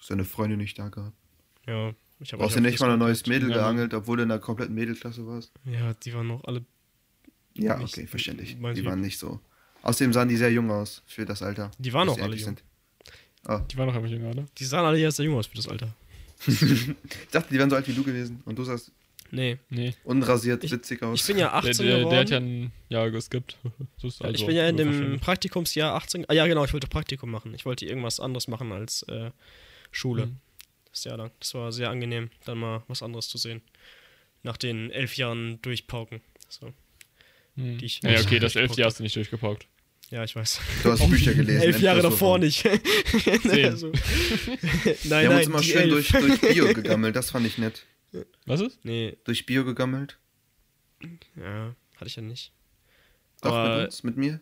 So deine Freundin nicht da gehabt. Ja, ich habe Brauchst du nicht mal ein neues Mädel Ja. geangelt, obwohl du in einer kompletten Mädelklasse warst? Ja, die waren noch alle. Ja, Nicht- okay, verständlich. Die waren nicht so. Außerdem sahen die sehr jung aus für das Alter. Die waren auch alle jung. sind. Die waren noch einfach jünger, oder? Die sahen alle ja sehr jung aus für das Alter. Ich dachte, die wären so alt wie du gewesen. Und du sahst Nee. Nee. unrasiert, Ich- witzig aus. Ich bin ja Der, 18 der, geworden. der hat ja ein Jahr geskippt. So ist Ja, also ich bin ja in dem. Praktikumsjahr 18. Ah ja, genau, ich wollte Praktikum machen. Ich wollte irgendwas anderes machen als äh, Schule. Mhm. Das Jahr lang. Das war sehr angenehm, dann mal was anderes zu sehen. Nach den elf Jahren durchpauken. So. Hm. die ich Ja, okay, das elfte Jahr hast du nicht durchgepaukt. Ja, ich weiß. Du hast Bücher gelesen. elf Jahre davor nicht. Zehn. also. nein, Wir nein, haben uns immer schön elf. durch, durch Bio gegammelt, das fand ich nett. Was ist? Nee, Durch Bio gegammelt. ja, hatte ich ja nicht. Doch, Aber- mit uns, mit mir.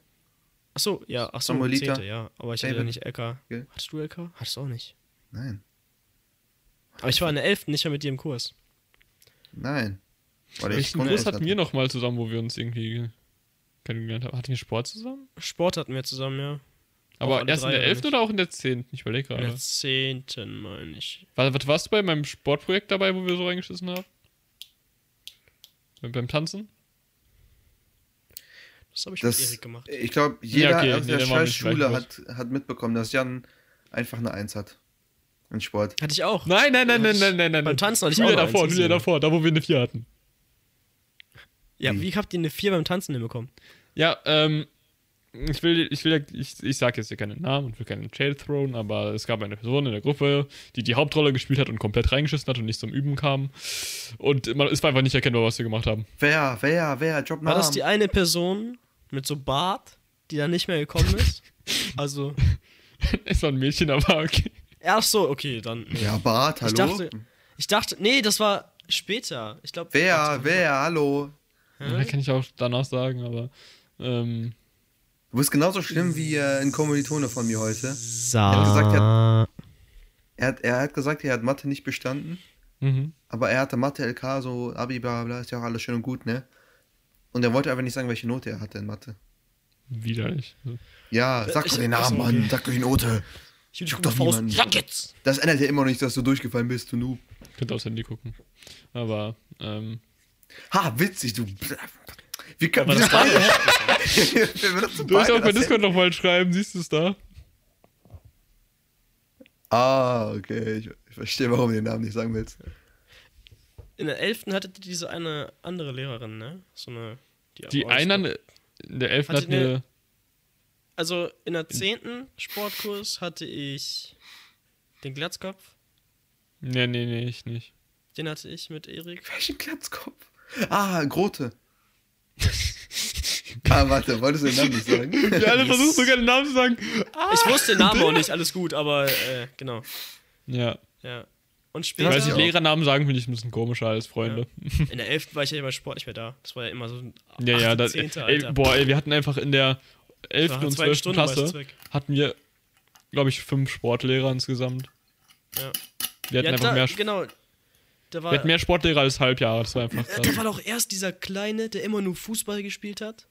Achso, ja, achso, Samuelita. zehnte, ja. Aber ich hatte ja nicht LK. Okay. Hattest du LK? Hattest du auch nicht. Nein. Aber ich war in der 11. nicht mehr mit dir im Kurs. Nein. Oder Welchen Kurs hatten wir noch mal zusammen, wo wir uns irgendwie kennengelernt haben? Hatten wir Sport zusammen? Sport hatten wir zusammen, ja. Aber erst in der oder 11. nicht? oder auch in der 10.? Ich überlege In gerade. der 10. meine ich. War, was warst du bei meinem Sportprojekt dabei, wo wir so reingeschissen haben? Beim, beim Tanzen? Das habe ich Das, mit Erik gemacht. ich glaube, jeder Ja, okay, aus nee, der Scheißschule gleich hat, hat mitbekommen, dass Jan einfach eine Eins hat. In Sport. Hatte ich auch. Nein, nein, nein, nein, nein, nein, nein. beim Tanzen hatte ich Julia auch eine davor, Eins, Julia davor, da wo wir eine 4 hatten. Ja, Wie? wie habt ihr eine 4 beim Tanzen hinbekommen? Ja, ähm, ich will, ich will, ja- ich, ich sag jetzt hier keinen Namen und will keinen Shade thrown, aber es gab eine Person in der Gruppe, die die Hauptrolle gespielt hat und komplett reingeschissen hat und nicht zum Üben kam. Und man, es war einfach nicht erkennbar, was wir gemacht haben. Wer, wer, wer? Job War das die eine Person mit so Bart, die dann nicht mehr gekommen ist? also, es war ein Mädchen, aber okay. ach so, okay, dann. Ja, Bart, hallo? Ich dachte, ich dachte, nee, das war später. Ich glaube. wer, wer, hallo? Ja, kann ich auch danach sagen, aber ähm, Du bist genauso schlimm wie äh, ein Kommilitone von mir heute. Sa hat gesagt, er Er hat, er hat gesagt, er hat Mathe nicht bestanden, mhm. aber er hatte Mathe, LK, so Abi, bla bla, ist ja auch alles schön und gut, ne? Und er wollte aber nicht sagen, welche Note er hatte in Mathe. widerlich. Ja, sag Ich- doch den Namen, okay. Mann, sag doch die Note. Ich will dich doch Faust. niemand. Sag jetzt! Das ändert ja immer noch nicht, dass du durchgefallen bist, du Noob. Könnt aufs Handy gucken. Aber, ähm, Ha, witzig, du. Wie kann Aber das Wir benutzen du hast beide auch bei das Discord nochmal schreiben, siehst du es da? Ah, okay. Ich, ich verstehe, warum du den Namen nicht sagen willst. In der 11. hattet ihr diese eine andere Lehrerin, ne? So eine. Die auch- eine in der 11. Hatte hat eine. Also in der 10. Sportkurs hatte ich den Glatzkopf. Nee, nee, nee, ich nicht. Den hatte ich mit Erik. Welchen Glatzkopf? Ah, Grote. ah, warte, wolltest du den Namen nicht sagen? Wir alle versuchen sogar den Namen zu sagen. Ich wusste den Namen auch nicht, alles gut, aber äh, genau. Ja. Ja. Und Ich später, weiß nicht, auch. Lehrernamen sagen finde ich ein bisschen komischer als Freunde. in der 11. war ich ja immer Sport nicht mehr da. Das war ja immer so ein Ja, ja, 8., das, 10., ey, boah, ey, wir hatten einfach in der 11. Nach und der zweiten 12. Stunde war ich Klasse hatten wir, glaube ich, fünf Sportlehrer insgesamt. Ja. Wir hatten Ja, einfach da, mehr, genau. Da war, wir hatten mehr Sportlehrer als Halbjahre, das war einfach äh, da war doch erst dieser Kleine, der immer nur Fußball gespielt hat.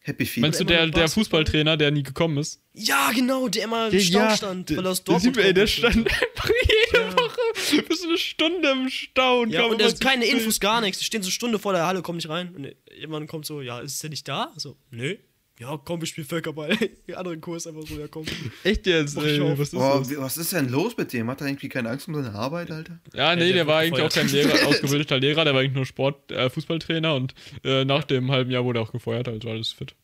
Happy Feet. Meinst du der, der? Fußballtrainer, der nie gekommen ist? Ja, genau, der immer im Stau stand, weil er aus der, Dortmund der kommt. stand einfach jede Woche bis eine Stunde im Stau und Ja, kam und da keine. Infos, gar nichts. Die stehen so eine Stunde vor der Halle, kommen nicht rein. Und jemand kommt so, ja, ist der nicht da? So, nö. Ja, komm, wir spielen Völkerball. Der andere Kurs einfach so, ja, komm. Echt jetzt? Ey, was ist Oh, was ist denn los mit dem? Hat er irgendwie keine Angst um seine Arbeit, Alter? Ja, nee, der der, wird war eigentlich auch kein. Lehrer, ausgebildeter Lehrer, der war eigentlich nur Sport, äh, Fußballtrainer und äh, nach dem halben Jahr wurde er auch gefeuert, also alles fit.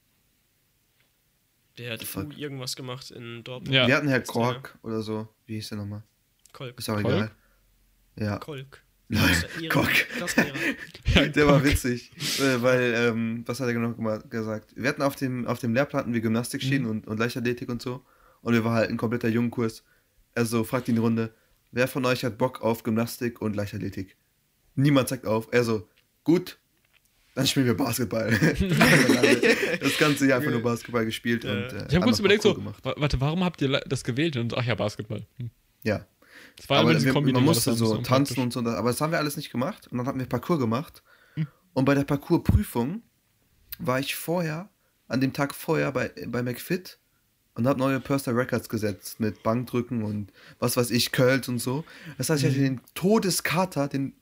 Der hat Fuck. Irgendwas gemacht in Dortmund. Ja. Wir hatten Herr der- Kork oder so. Wie hieß der nochmal? Kolk. Ist auch Kolk? egal. Ja, Kolk. Kork. Klassenlehrer. Der war witzig, äh, weil, ähm, was hat er genau gesagt? Wir hatten auf dem, auf dem Lehrplatten wie Gymnastik stehen und, und Leichtathletik und so. Und wir waren halt ein kompletter Jungenkurs. Also fragt ihn die Runde, wer von euch hat Bock auf Gymnastik und Leichtathletik? Niemand sagt auf. Er so, gut, dann spielen wir Basketball. das ganze Jahr einfach nur Basketball gespielt Ja. und äh, Ich habe kurz überlegt, so, warte, warum habt ihr das gewählt? Und ach ja, Basketball. Hm. Ja. Das war aber wir, man musste so tanzen und so, aber das haben wir alles nicht gemacht. Und dann hatten wir Parcours gemacht. Hm. Und bei der Parcours-Prüfung war ich vorher, an dem Tag vorher bei, bei McFit und habe neue Personal Records gesetzt mit Bankdrücken und was weiß ich, Curls und so. Das heißt, ich hatte den Todeskater, den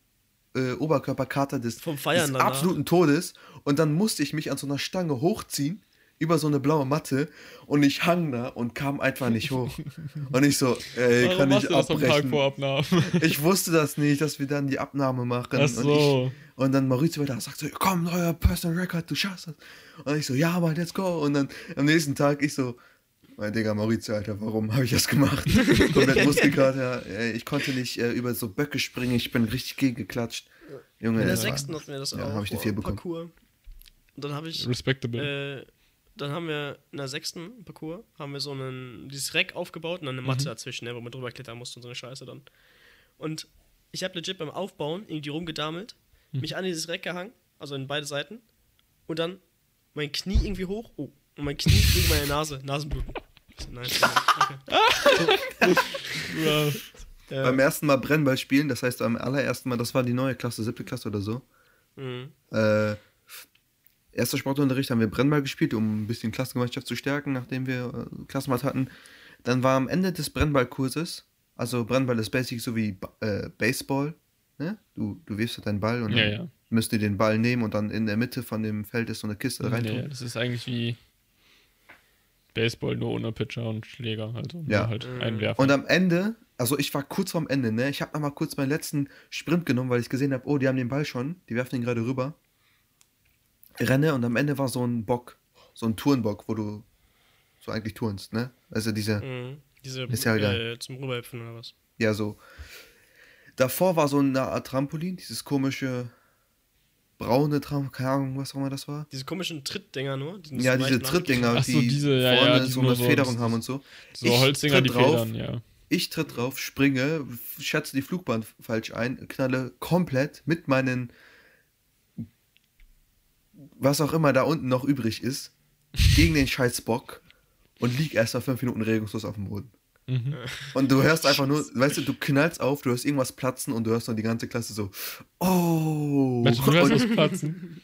äh, Oberkörperkater des, Vom Feiern des absoluten Todes. Und dann musste ich mich an so einer Stange hochziehen über so eine blaue Matte und ich hang da und kam einfach nicht hoch. Und ich so, ey, Warum kann ich du das am Tag abbrechen. Ich wusste das nicht, dass wir dann die Abnahme machen. Ach so. Und, ich, und dann Maurizio da sagt so, komm, neuer Personal Record, du schaffst das. Und ich so, ja, Mann, let's go. Und dann am nächsten Tag ich so, mein Digga, Maurizio, Alter, warum habe ich das gemacht? Komplett Muskelkater. Ich konnte nicht äh, über so Böcke springen, ich bin richtig gegengeklatscht. Junge, In der sechsten hatten wir das Ja, auch. hab ich eine boah, vier bekommen. Parcours. Und dann habe ich, Respectable. äh, dann haben wir in der sechsten Parcours, haben wir so einen, dieses Rack aufgebaut und dann eine Matte dazwischen, ne, wo man drüber klettern musste und so eine Scheiße dann. Und ich habe legit beim Aufbauen irgendwie rumgedamelt, mich an dieses Rack gehangen, also in beide Seiten, und dann mein Knie irgendwie hoch, oh, und mein Knie gegen meine Nase, Nasenbluten. Nice, okay. Ja. Ja. Beim ersten Mal Brennball spielen, das heißt am allerersten Mal, das war die neue Klasse, siebte Klasse oder so. Mhm. Äh, erster Sportunterricht haben wir Brennball gespielt, um ein bisschen Klassengemeinschaft zu stärken, nachdem wir äh, Klassenmat hatten. Dann war am Ende des Brennballkurses, also Brennball ist basic so wie äh, Baseball, ne? Du, du wirfst halt deinen Ball und Ja, dann ja. müsst ihr den Ball nehmen und dann in der Mitte von dem Feld ist so eine Kiste rein. Nee, das ist eigentlich wie Baseball, nur ohne Pitcher und Schläger. Also Ja. halt Mhm. einwerfen. Und am Ende, also ich war kurz vorm Ende, ne? Ich habe nochmal kurz meinen letzten Sprint genommen, weil ich gesehen habe, oh, die haben den Ball schon, die werfen ihn gerade rüber. Renne und am Ende war so ein Bock, so ein Turnbock, wo du so eigentlich turnst, ne? Also diese, Mhm. Diese, Ist ja egal. äh, zum Rüberhüpfen oder was. ja so. Davor war so eine Art Trampolin, dieses komische braune Trampolin, keine Ahnung, was auch immer das war. Diese komischen Trittdinger nur. die Ja, so diese Trittdinger, so, die diese, ja, vorne ja, die so eine so- Federung das- haben und so. so Ich Holzdinger, die tritt drauf, Federn, ja. Ich tritt drauf, springe, schätze die Flugbahn falsch ein, knalle komplett mit meinen, was auch immer da unten noch übrig ist, gegen den scheiß Bock und lieg erst mal fünf Minuten regungslos auf dem Boden. Mhm. Und du hörst einfach nur, weißt du, du knallst auf, du hörst irgendwas platzen und du hörst dann die ganze Klasse so, oh. Mensch, du hörst was platzen.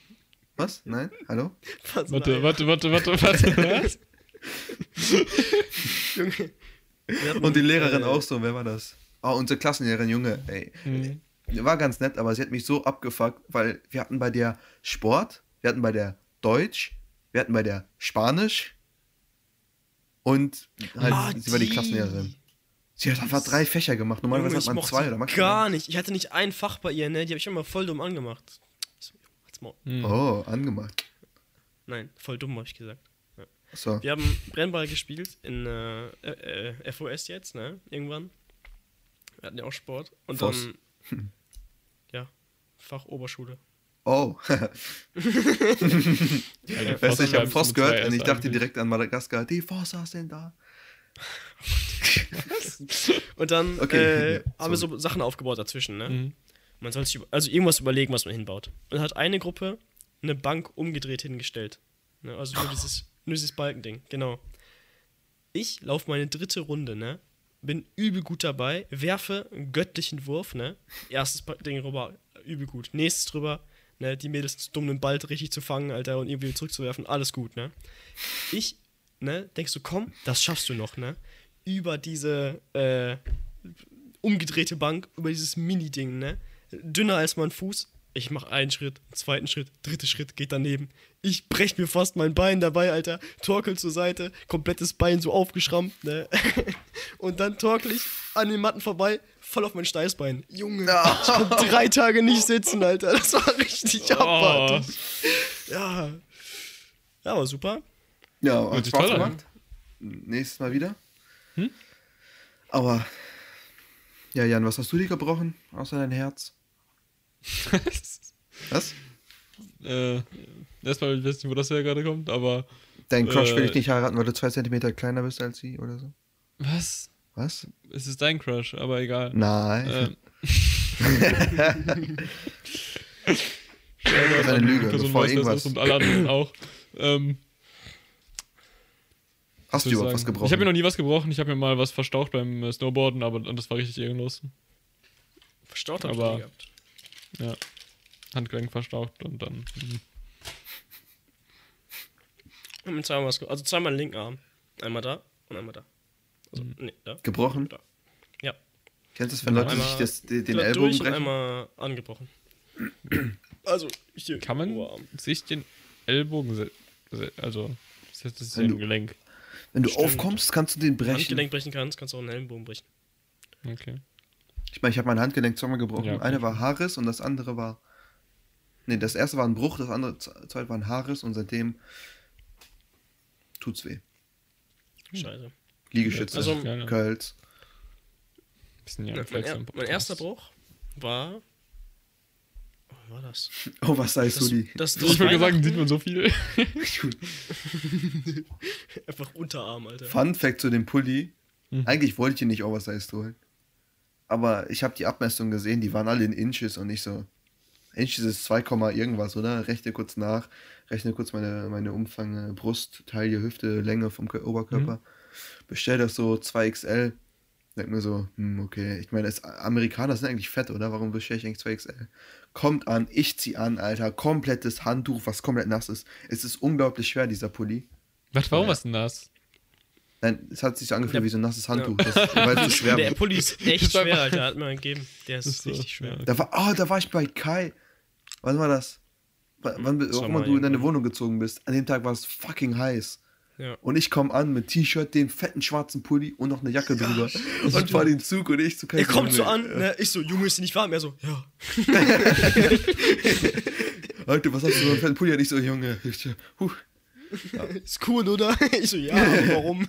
was? Nein? Hallo? Was? Warte, Nein. warte, warte, warte, warte. Was? Junge. Und die Lehrerin äh, auch so, wer war das? Ah, unsere Klassenlehrerin, Junge, ey. Mhm. War ganz nett, aber sie hat mich so abgefuckt, weil wir hatten bei der Sport, wir hatten bei der Deutsch, wir hatten bei der Spanisch und halt, Ah, sie war die. Klassenlehrerin. Sie hat einfach drei Fächer gemacht. Normalerweise hat ich man zwei oder maximal. Gar nicht. Ich hatte nicht ein Fach bei ihr, ne? Die habe ich immer voll dumm angemacht. So. Mhm. Oh, angemacht. Nein, voll dumm, habe ich gesagt. So. Wir haben Brennball gespielt in äh, äh, äh, FOS jetzt, ne? Irgendwann. Wir hatten ja auch Sport. Und Voss. dann. ja, Fach Oberschule. Oh. Weißt du, ich habe mit gehört und ich dachte direkt an Madagaskar. Die Vossas sind da. Und dann Okay, äh, ja, haben wir so Sachen aufgebaut dazwischen, ne? Mhm. Man soll sich also irgendwas überlegen, was man hinbaut. Und dann hat eine Gruppe eine Bank umgedreht hingestellt. Ne? Also nur dieses, nur dieses Balkending, genau. Ich laufe meine dritte Runde, ne? Bin übel gut dabei, werfe einen göttlichen Wurf, ne? Erstes Ding rüber, übel gut. Nächstes drüber, ne? Die Mädels zu dumm, den Ball richtig zu fangen, Alter, und irgendwie zurückzuwerfen, alles gut, ne? Ich, ne, denkst du, komm, das schaffst du noch, ne? Über diese, äh, umgedrehte Bank, über dieses Mini-Ding, ne? Dünner als mein Fuß. Ich mach einen Schritt, zweiten Schritt, dritter Schritt geht daneben. Ich brech mir fast mein Bein dabei, Alter. Torkel zur Seite, komplettes Bein so aufgeschrammt, ne? Und dann torkel ich an den Matten vorbei, voll auf mein Steißbein. Junge, ich konnte drei Tage nicht sitzen, Alter. Das war richtig Oh. abartig. Ja. Ja, war super. Ja, hat Spaß toll an. gemacht. Nächstes Mal wieder. Hm? Aber, ja, Jan, was hast du dir gebrochen? Außer dein Herz? Was? äh, erstmal, ich weiß nicht, wo das her gerade kommt, aber. Dein Crush will Äh, ich nicht heiraten, weil du zwei Zentimeter kleiner bist als sie oder so? Was? Was? Es ist dein Crush, aber egal. Nein. Ähm, das ist eine Lüge, Person bevor weiß das irgendwas. und alle anderen auch. Ähm, Hast du überhaupt was sagen? gebrochen? Ich habe mir noch nie was gebrochen. Ich habe mir mal was verstaucht beim äh, Snowboarden, aber das war richtig ehrenlos. Verstaut hab ich nie gehabt. Ja. Handgelenk verstaucht und dann. hm. Ich hab mir zweimal was Also zweimal den linken Arm. Einmal da und einmal da. Also, nee, da. gebrochen? Da. Ja. Kennst du das, wenn Leute sich das, den den Ellbogen brechen? einmal angebrochen. Also, hier. Kann man Oberarm. sich den Ellbogen. Also, das ist, ja Wenn ein du- Gelenk. Wenn du Stimmt. aufkommst, kannst du den brechen. Handgelenk brechen kannst, kannst du auch einen Ellenbogen brechen. Okay. Ich meine, ich habe mein Handgelenk zweimal gebrochen. Ja, okay. Eine war Haarriss und das andere war. Nee, das erste war ein Bruch, das andere zweite war ein Haarriss und seitdem tut's weh. Scheiße. Liegestütze, Also-. Curls. Bisschen Ja, ja, mein, er, mein erster Bruch war. Oh, war das? Oh, was sagst Das, du die? das, das Ich würde sagen, sieht man so viel. Einfach Unterarm, Alter. Fun Fact zu dem Pulli. Mhm. Eigentlich wollte ich ihn nicht Oversized holen. Aber ich habe die Abmessungen gesehen, die waren alle in Inches und ich so. Inches ist 2, Komma irgendwas, oder? Rechne kurz nach, rechne kurz meine, meine Umfang, äh, Brust, Taille, Hüfte, Länge vom Kö- Oberkörper. Bestell das so 2XL. Denk mir so, hm, okay. Ich meine, es- Amerikaner sind eigentlich fett, oder? Warum bestelle ich eigentlich 2XL? Kommt an, ich zieh an, Alter. Komplettes Handtuch, was komplett nass ist. Es ist unglaublich schwer, dieser Pulli. Was, warum Ja. ist denn das? Nein, es hat sich so angefühlt Der- wie so ein nasses Handtuch, Ja. das, weil es so schwer Der. Pulli ist echt schwer, Alter. Hat mir einen gegeben. Der ist, ist so, richtig schwer. ja. Da war, oh, da war ich bei Kai. Wann war das? Wann Das auch immer mal du in deine. Wohnung gezogen bist. An dem Tag war es fucking heiß. Ja. Und ich komme an mit T-Shirt, dem fetten schwarzen Pulli und noch eine Jacke drüber. Und fahr den Zug und ich zu Kai. Er kommt so an, ne? Ich so, Junge, ist die nicht warm? Er so, ja. Alter, was hast du für einen fetten Pulli? Und ich so, Junge. Ich so, huh. Ist cool, oder? Ich so, ja, warum?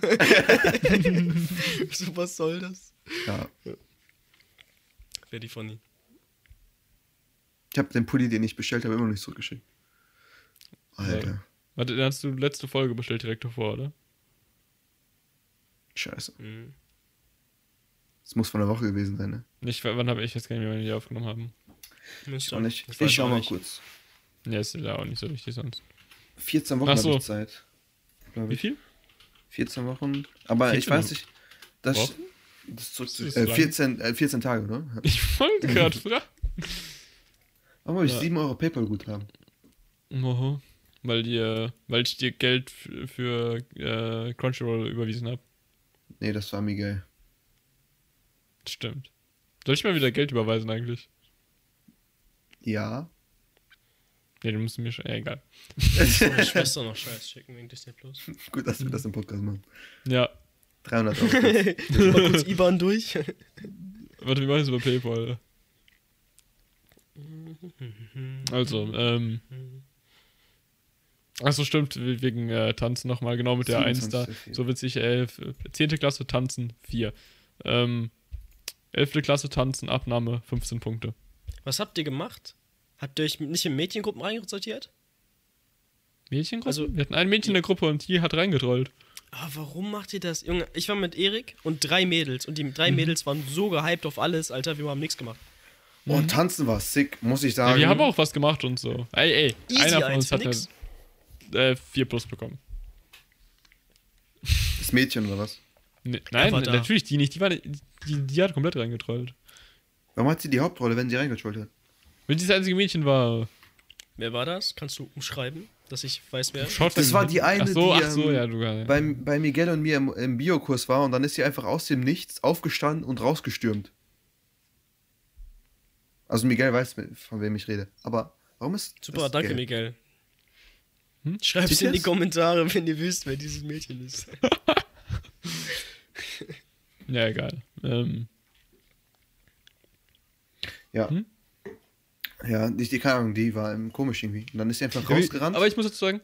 So, was soll das? Ja. Wäre die funny. Ich habe den Pulli, den ich bestellt habe, immer noch nicht zurückgeschickt. Alter. Warte, dann hast du letzte Folge bestellt direkt davor, oder? Scheiße. Mhm. Das muss von der Woche gewesen sein, ne? Nicht, wann habe ich jetzt gar nicht mehr, wenn wir die aufgenommen haben? Müsste. Auch nicht. Das weiß Ich schau mal nicht. kurz. Ja, ist ja auch nicht so wichtig sonst. 14 Wochen Ach habe so. ich Zeit. Glaub Wie ich. viel? 14 Wochen. Aber ich 14 weiß nicht. Das, Wochen? das zurück, Das ist äh, lang. 14, äh, 14 Tage, oder? Ich wollte gerade fragen. Warum habe ich Ja. 7 Euro PayPal-Guthaben? Oho. Weil, dir, weil ich dir Geld für, äh, Crunchyroll überwiesen habe. Nee, das war Miguel. Stimmt. Soll ich mal wieder Geld überweisen eigentlich? Ja. Nee, du musst mir schon. Äh, egal. Meine Schwester noch Scheiß schicken wegen Disney Plus. Gut, dass wir das im Podcast machen. Ja. 300 Euro. Mal kurz IBAN durch. Warte, wie machen es über PayPal? Also, ähm. Achso, stimmt, we- wegen äh, Tanzen nochmal, genau mit der 1 da. 27, So witzig, äh, 10. Klasse Tanzen 4. Ähm, 11. Klasse Tanzen, Abnahme 15 Punkte. Was habt ihr gemacht? Habt ihr euch nicht in Mädchengruppen reinsortiert? Mädchengruppe? Also- Wir hatten ein Mädchen in der Gruppe und die hat reingetrollt. Ah, warum macht ihr das? Junge, ich war mit Erik und drei Mädels und die drei Mhm. Mädels waren so gehypt auf alles, Alter, wir haben nichts gemacht. Und tanzen war sick, muss ich Ja, sagen. wir haben auch was gemacht und so. Ey, ey, Easy einer von uns hat nix. Äh, 4 plus bekommen. Das Mädchen oder was? Nee, nein, da. natürlich die nicht. Die, war, die, die hat komplett reingetrollt. Warum hat sie die Hauptrolle, wenn sie reingetrollt hat? Wenn sie das einzige Mädchen war. Wer war das? Kannst du umschreiben, dass ich weiß, wer? Schaut Das war die eine, ach so, die, ach so, ähm, ja, du ja. Bei, bei Miguel und mir im, im Biokurs war und dann ist sie einfach aus dem Nichts aufgestanden und rausgestürmt. Also Miguel weiß, von wem ich rede. Aber warum ist Super, das danke? Miguel. Hm? Schreibt Seht in die? Kommentare, wenn ihr wisst, wer dieses Mädchen ist. Ja, egal. Ähm, Ja. Hm? Ja, nicht die, keine Ahnung, die war im komisch irgendwie. Und dann ist sie einfach rausgerannt. aber ich muss dazu sagen,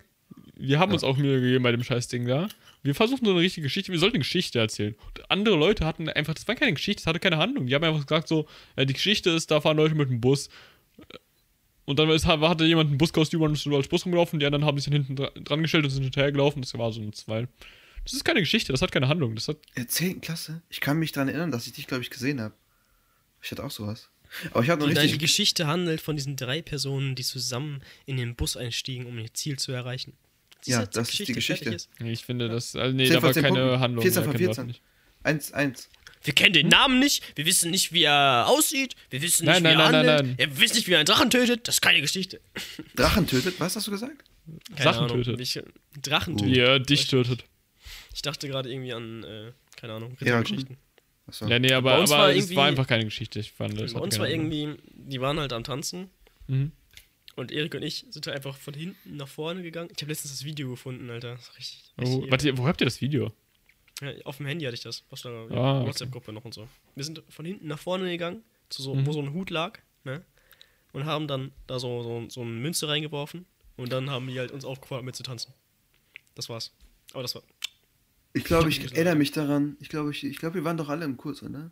wir haben Ja. uns auch Mühe gegeben bei dem Scheißding da. Wir versuchen so eine richtige Geschichte, wir sollten eine Geschichte erzählen. Und andere Leute hatten einfach, das war keine Geschichte, das hatte keine Handlung. Die haben einfach gesagt so, äh, die Geschichte ist, da fahren Leute mit dem Bus. Und dann ist, hatte jemand ein Buskostüm und ist als Bus rumgelaufen, die anderen haben sich dann hinten dra dran gestellt und sind hinterhergelaufen. Das war so ein Zwei. Das ist keine Geschichte, das hat keine Handlung. Das hat In der 10. Klasse? Ich kann mich daran erinnern, dass ich dich, glaube ich, gesehen habe. Ich hatte auch sowas. Aber ich hatte noch Nein, die. Geschichte handelt von diesen drei Personen, die zusammen in den Bus einstiegen, um ihr Ziel zu erreichen. Ja, Diese das ist die Geschichte. ist. Ich finde das. Also nee, 10 da war 10 keine Punkten. Handlung. 14 ja, von kein Wort 14. nicht. 1, 1. Wir kennen den Namen nicht, wir wissen nicht, wie er aussieht, wir wissen nicht, Nein, nein, wie er nein, nein, handelt, nein. wir wissen nicht, wie er einen Drachen tötet, das ist keine Geschichte. Drachen tötet? Was hast du gesagt? Keine Sachen Ahnung, tötet. Welche, Drachen Uh. tötet. Er dich tötet. Ich dachte gerade irgendwie an, äh, keine Ahnung, Ja, Rittergeschichten. Achso. Ja, nee, aber, Bei uns aber war es war einfach keine Geschichte. Ich fand das. Bei uns war irgendwie, die waren halt am Tanzen Mhm. und Erik und ich sind halt einfach von hinten nach vorne gegangen. Ich habe letztens das Video gefunden, Alter. Das ist richtig, Oh, richtig warte, wo habt ihr das Video? Ja, auf dem Handy hatte ich das, aus der Ah, okay. WhatsApp-Gruppe noch und so. Wir sind von hinten nach vorne gegangen, zu so, Mhm. wo so ein Hut lag, ne? Und haben dann da so, so, so eine Münze reingeworfen und dann haben die halt uns aufgefordert mitzutanzen. Das war's. Aber das war. Ich glaube, Ich ich glaub, erinnere mich daran. Ich glaube, ich, ich glaube, wir waren doch alle im Kurs, oder?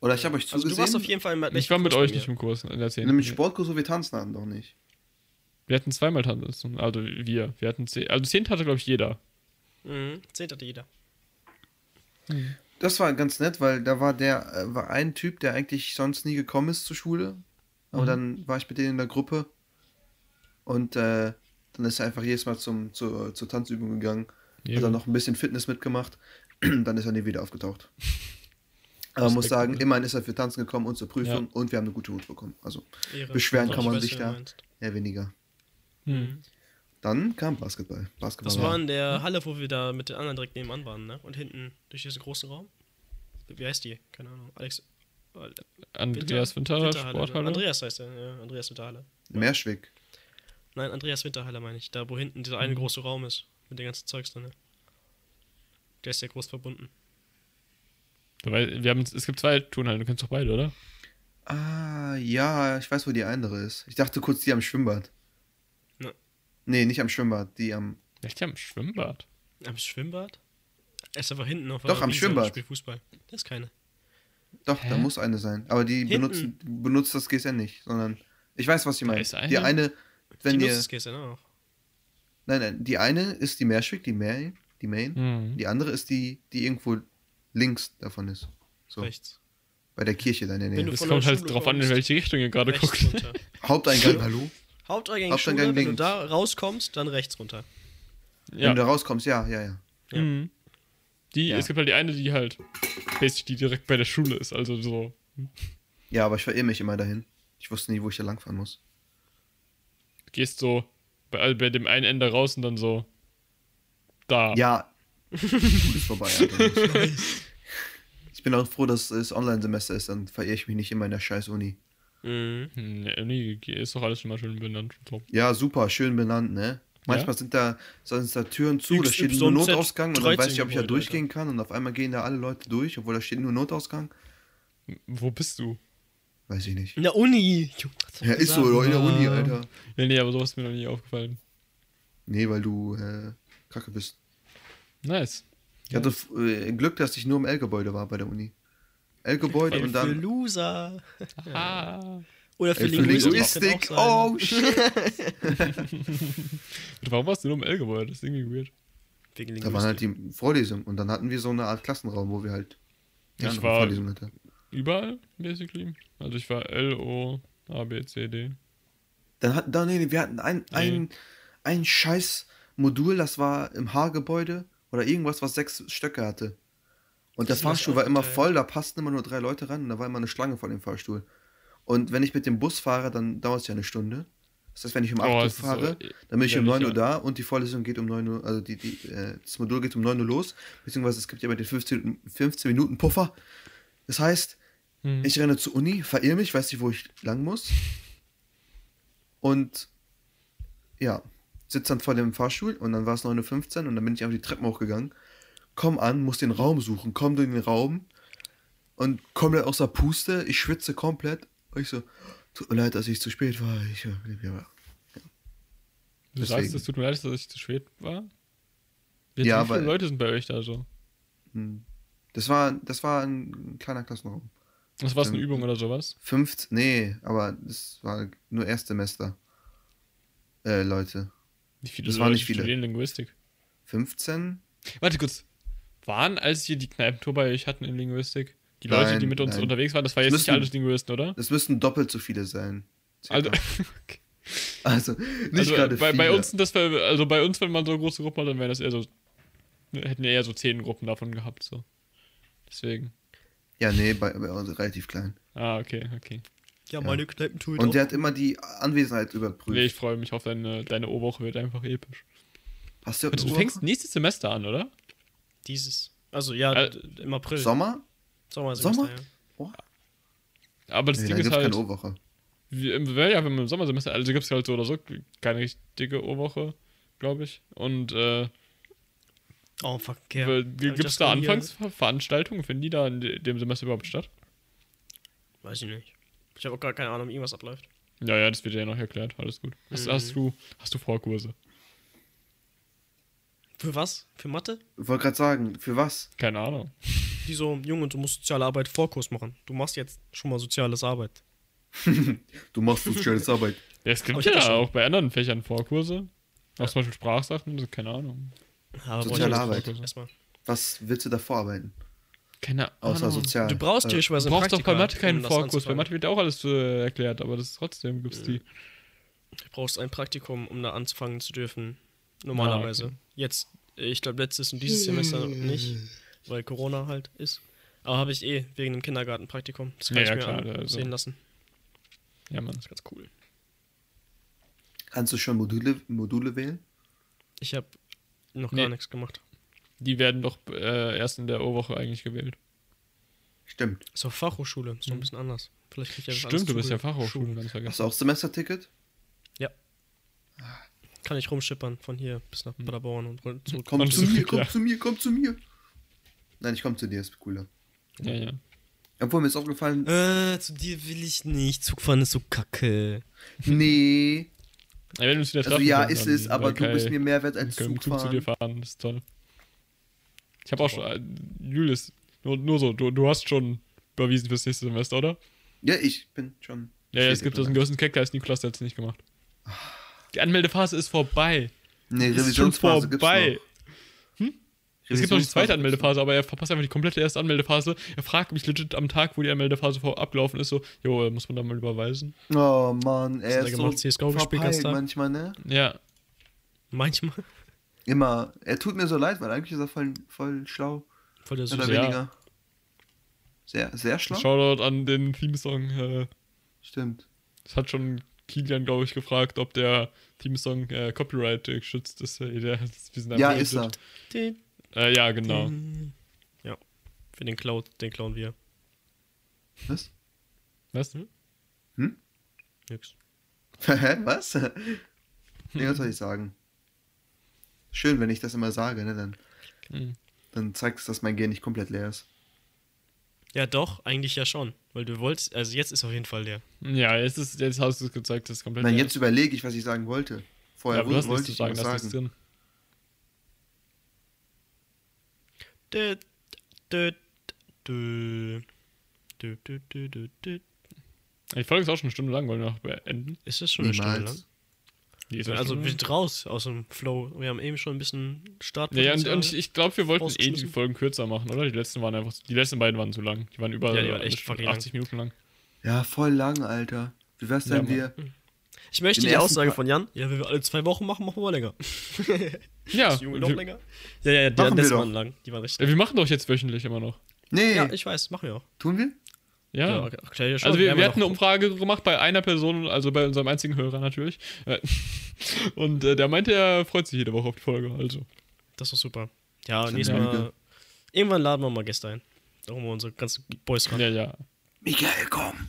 Oder ich habe euch Also zugesehen. du warst auf jeden Fall im Ich war mit euch nicht im Kurs in der 10. in einem Sportkurs, wo wir tanzen hatten, doch nicht. Wir hatten zweimal tanzen. Also wir. Wir hatten 10. Also 10 hatte, glaube ich, jeder. Mhm. Zehnt hatte jeder. Das war ganz nett, weil da war der, äh, war ein Typ, der eigentlich sonst nie gekommen ist zur Schule. Aber Mhm. dann war ich mit denen in der Gruppe. Und äh, dann ist er einfach jedes Mal zum, zur, zur Tanzübung gegangen. Ja. Hat dann noch ein bisschen Fitness mitgemacht. dann ist er nie wieder aufgetaucht. Aber man muss sagen, immerhin ist er für Tanzen gekommen und zur Prüfung und wir haben eine gute Hut bekommen. Also Ehre. Beschweren kann man sich da. eher weniger. Hm. Dann kam Basketball. Basketball Das war in der Halle, wo wir da mit den anderen direkt nebenan waren, ne? Und hinten durch diesen großen Raum. Wie heißt die? Keine Ahnung. Alex. Andreas Winter, Winterhalle? Sporthalle. Andreas heißt er, ja. Andreas Winterhalle. Meerschwick. Nein, Andreas Winterhalle meine ich. Da, wo hinten dieser eine große Raum ist. Mit dem ganzen Zeugs drin. ne? Der ist ja groß verbunden. Weil wir haben, es gibt zwei Turnhallen, du kennst doch beide, oder? Ah, ja, ich weiß, wo die andere ist. Ich dachte kurz die am Schwimmbad. Ne. Nee, nicht am Schwimmbad, die am. Echt, die haben ein Schwimmbad. Am Schwimmbad? Er ist einfach hinten auf Doch, am Wiese Schwimmbad. spielt Fußball. Das ist keine. Doch, da Hä? muss eine sein. Aber die Hinten. benutzen, benutzt das GSN nicht, sondern. Ich weiß, was sie meinen. ist eine? Die eine, wenn die ihr. das GSN auch. Nein, nein, die eine ist die Meerschwick, die Main, die Main. Mhm. Die andere ist die, die irgendwo links davon ist. So, Rechts. bei der Kirche da in der Nähe. von kommt halt drauf an, in welche Richtung ihr gerade guckt. runter. Haupteingang, hallo? Haupteingang Haupteingang Schule, wenn du links. da rauskommst, dann rechts runter. Ja. Wenn du da rauskommst, ja, ja, ja. Ja. Mhm. Die, Ja. Es gibt halt die eine, die halt basically direkt bei der Schule ist, also so. Ja, aber ich verirre mich immer dahin. Ich wusste nie, wo ich da langfahren muss. Gehst so bei, also bei dem einen Ende raus und dann so da. Ja. Ist vorbei, Alter. Ich bin auch froh, dass es Online-Semester ist, dann verirre ich mich nicht immer in der scheiß Uni. Mhm. Hm, Nee, nee, ist doch alles schon mal schön benannt. so. Ja, super, schön benannt, ne? Manchmal sind da, sind da Türen zu, da steht nur Notausgang und dann 13 weiß ich, ob ich da durchgehen kann und auf einmal gehen da alle Leute durch, obwohl da steht nur Notausgang. Wo bist du? Weiß ich nicht. In der Uni. Ja, ist so, in der Uni. Alter. Ja, nee, aber sowas ist mir noch nie aufgefallen. Nee, weil du äh, kacke bist. Nice. Ich hatte äh, Glück, dass ich nur im L-Gebäude war bei der Uni. L-Gebäude und Für dann Loser. Ah. Oder für für Linguistik. Oh, shit. Warum warst du nur im L-Gebäude? Das ist irgendwie weird. Wegen Da waren halt die Vorlesungen und dann hatten wir so eine Art Klassenraum, wo wir halt die Ich war- Vorlesung hatten. Überall, basically. Also ich war L, O, A, B, C, D. Dann hatten, dann, nee, nee, wir hatten ein, ein, ein scheiß Modul, das war im H-Gebäude oder irgendwas, was sechs Stöcke hatte. Und der Fahrstuhl war immer voll, da passten immer nur drei Leute ran und da war immer eine Schlange vor dem Fahrstuhl. Und wenn ich mit dem Bus fahre, dann dauert es ja eine Stunde. Das heißt, wenn ich um 8 Oh, Uhr ist so fahre, dann bin ich um ehrlich, 9 Uhr ja. da und die Vorlesung geht um 9 Uhr, also die, die, äh, das Modul geht um 9 Uhr los, beziehungsweise es gibt ja immer den 15, 15 Minuten Puffer. Das heißt, Hm. ich renne zur Uni, verirre mich, weiß nicht, wo ich lang muss. Und ja, sitze dann vor dem Fahrstuhl und dann war es 9.15 Uhr und dann bin ich einfach die Treppen hochgegangen. Komm an, muss den Raum suchen, komm in den Raum und komplett außer Puste. Ich schwitze komplett. Und ich so, tut mir leid, dass ich zu spät war. Ich, ja. Du sagst, deswegen. es tut mir leid, dass ich zu spät war? Jetzt, Ja, wie viele weil- Leute sind bei euch da so? Hm. Das war, das war ein kleiner Klassenraum. Das war eine Übung oder sowas? Fünft, nee, aber das war nur Erstsemester. Äh, Leute. Wie viele das Leute waren nicht viele. studieren Linguistik? 15? Warte kurz. Waren, als wir die Kneipentour bei euch hatten in Linguistik, die Leute, die Nein, mit uns nein. unterwegs waren, das war Es jetzt nicht müssen- alles Linguisten, oder? Das müssten doppelt so viele sein. Also, Also, nicht also gerade bei, viele. bei uns sind das, also bei uns, wenn man so eine große Gruppe hat, dann wären das eher so, hätten wir eher so zehn Gruppen davon gehabt, so. Deswegen. Ja, nee, bei, bei uns relativ klein. Ah, okay, okay. Ja, meine Kneipentour. Und der hat immer die Anwesenheit überprüft. Nee, ich freue mich auf deine, deine O-Woche, wird einfach episch. Hast du, Also, du fängst nächstes Semester an, oder? Dieses. Also ja, Äh, im April. Sommer? Sommer, Sommer? ja. Aber das Nee, Ding da ist halt, keine O-Woche. wie, im, ja, wenn man im Sommersemester, also gibt es halt so oder so keine richtige O-Woche, glaube ich. Und äh, Oh, fuck, ich Gibt es da Anfangsveranstaltungen? Finden die da in de- dem Semester überhaupt statt? Weiß ich nicht. Ich habe auch gar keine Ahnung, wie irgendwas abläuft. Ja, ja, das wird dir ja noch erklärt. Alles gut. Hast, Mhm. hast, du, hast du Vorkurse? Für was? Für Mathe? Ich wollte gerade sagen, für was? Keine Ahnung. Die so, Junge, du musst soziale Arbeit Vorkurs machen. Du machst jetzt schon mal soziales Arbeit. Du machst soziales Arbeit. Ja, es gibt ja auch bei anderen Fächern Vorkurse. Auch zum Beispiel Sprachsachen, also keine Ahnung. Aber Soziale Arbeit. Erstmal. Was willst du da vorarbeiten? Keine Außer Ahnung. sozial. Du brauchst äh, theoretisch Du brauchst doch bei Mathe keinen um Vorkurs. Bei anzufangen. Mathe wird ja auch alles äh, erklärt, aber das trotzdem gibt's die. Du brauchst ein Praktikum, um da anfangen zu dürfen. Normalerweise. Ah, okay. Jetzt, ich glaube, letztes und dieses Semester nicht, weil Corona halt ist. Aber habe ich eh wegen dem Kindergartenpraktikum. Das kann Ja, ich ja, mir klar, also. lassen. Ja, Mann. Das ist ganz cool. Kannst du schon Module, Module wählen? Ich habe noch Nee. gar nichts gemacht. Die werden doch äh, erst in der O-Woche eigentlich gewählt. Stimmt. Ist auch Fachhochschule, ist noch ein bisschen anders. Vielleicht krieg ich ja Stimmt, du bist ja Fachhochschule, ganz Hast du auch Semesterticket? Kann ich rumschippern von hier bis nach Paderborn und zurück. Komm zu mir, komm zu mir, komm zu mir. Nein, ich komm zu dir, ist cooler. Ja, ja. Obwohl mir ist aufgefallen, Äh, zu dir will ich nicht. Zugfahren ist so kacke. nee. Ja, wenn wieder Also treffen ja, ist es, aber du bist mir mehr wert als wir Zug zu dir fahren. das ist toll. Ich habe auch schon, äh, Julius, nur, nur so, du, du hast schon überwiesen fürs nächste Semester, oder? Ja, ich bin schon. Ja, ja es gibt das einen größten Keck, da ist Niklas, der hat es nicht gemacht. Die Anmeldephase ist vorbei. Nee, Ist schon Revisionsphase gibt's vorbei. noch. Es gibt noch die zweite Anmeldephase, aber er verpasst einfach die komplette erste Anmeldephase. Er fragt mich legit am Tag, wo die Anmeldephase vor abgelaufen ist, so, jo, äh, muss man da mal überweisen? Oh Mann, er er ist so? CS:GO verpeilt manchmal, ne? Ja, Manchmal. Immer. Er tut mir so leid, weil eigentlich ist er voll, voll schlau. Voll der Süße. oder Ja. weniger. Sehr, sehr schlau. Shoutout an den Theme-Song. Äh, Stimmt. das hat schon Kilian, glaube ich, gefragt, ob der Theme-Song äh, Copyright geschützt ist. Äh, der, wir sind Ja, ist er. Äh, ja, genau. Ja. Für den Cloud, den klauen wir. Was? Was? Nix. Hä? Was? nee, was soll ich sagen? Schön, wenn ich das immer sage, ne? Dann, Hm. dann zeigt es, dass mein Gen nicht komplett leer ist. Ja, doch, eigentlich ja schon. Weil du wolltest, also jetzt ist auf jeden Fall der. Ja, jetzt, ist, jetzt hast du es gezeigt, das ist komplett. Nein, leer. jetzt überlege ich, was ich sagen wollte. ja, Vorher hast wollte zu ich sagen, was sagen. drin. Dö, dö, dö. Dö, dö, dö, dö, dö. Die Folge ist auch schon eine Stunde lang, wollen wir noch beenden. Ist das schon eine Stunde lang? Also wir sind raus aus dem Flow. Wir haben eben schon ein bisschen Start. Ja, ja, und, und ich, ich glaube, wir wollten eh die. Folgen kürzer machen, oder? Die letzten waren einfach, die letzten beiden waren zu lang. Die waren über Ja, die waren echt äh, fucking 80 Minuten lang. Ja, voll lang, Alter. Wie wär's Ja, denn, Mann. wir. Ich möchte die Aussage von Jan. Ja, wenn wir alle zwei Wochen machen, machen wir mal länger. Ja, Das Junge noch wir, länger? Ja, ja, ja, die doch. waren lang. Die waren richtig ja, lang. wir machen doch jetzt wöchentlich immer noch. Nee, Ja, ich weiß, machen wir auch. tun wir? Ja. Ja. Also wir, wir hatten eine Umfrage gemacht bei einer Person, also bei unserem einzigen Hörer natürlich. Und äh, der meinte, er freut sich jede Woche auf die Folge. Also. Das ist doch super. Ja, nächstes. Mal. Irgendwann laden wir mal Gäste ein. Da holen wir unsere ganzen Boys ran. Ja, ja. Miguel, komm.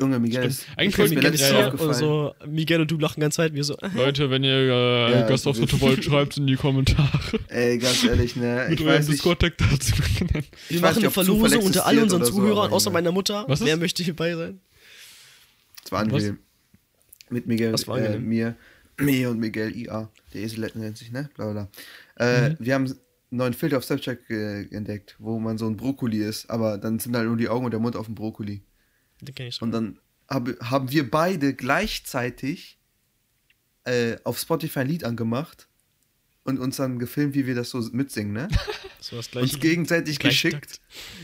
Junge, Miguel ist. Eigentlich ist ja, ja. Und aufgefallen. so, Miguel und du lachen ganz Zeit, wir so, Leute, wenn ihr äh, Ja, also- wollt, schreibt in die Kommentare. Ey, ganz ehrlich, ne? Mit Ich eurem weiß nicht. Discord-Tag dazu. Ich wir machen eine Verlosung unter all unseren Zuhörern, außer ja. meiner Mutter. Was ist? Wer möchte hierbei sein? Es war angenehm. Mit Miguel, Was war äh, mir, mir und Miguel IA. Der Esel nennt sich, ne? Bla bla. Äh, Mhm. Wir haben einen neuen Filter auf Snapchat äh, entdeckt, wo man so ein Brokkoli ist, aber dann sind halt nur die Augen und der Mund auf dem Brokkoli. Und dann hab, haben wir beide gleichzeitig äh, auf Spotify ein Lied angemacht und uns dann gefilmt, wie wir das so mitsingen, ne? Das war das uns gegenseitig gleiche geschickt.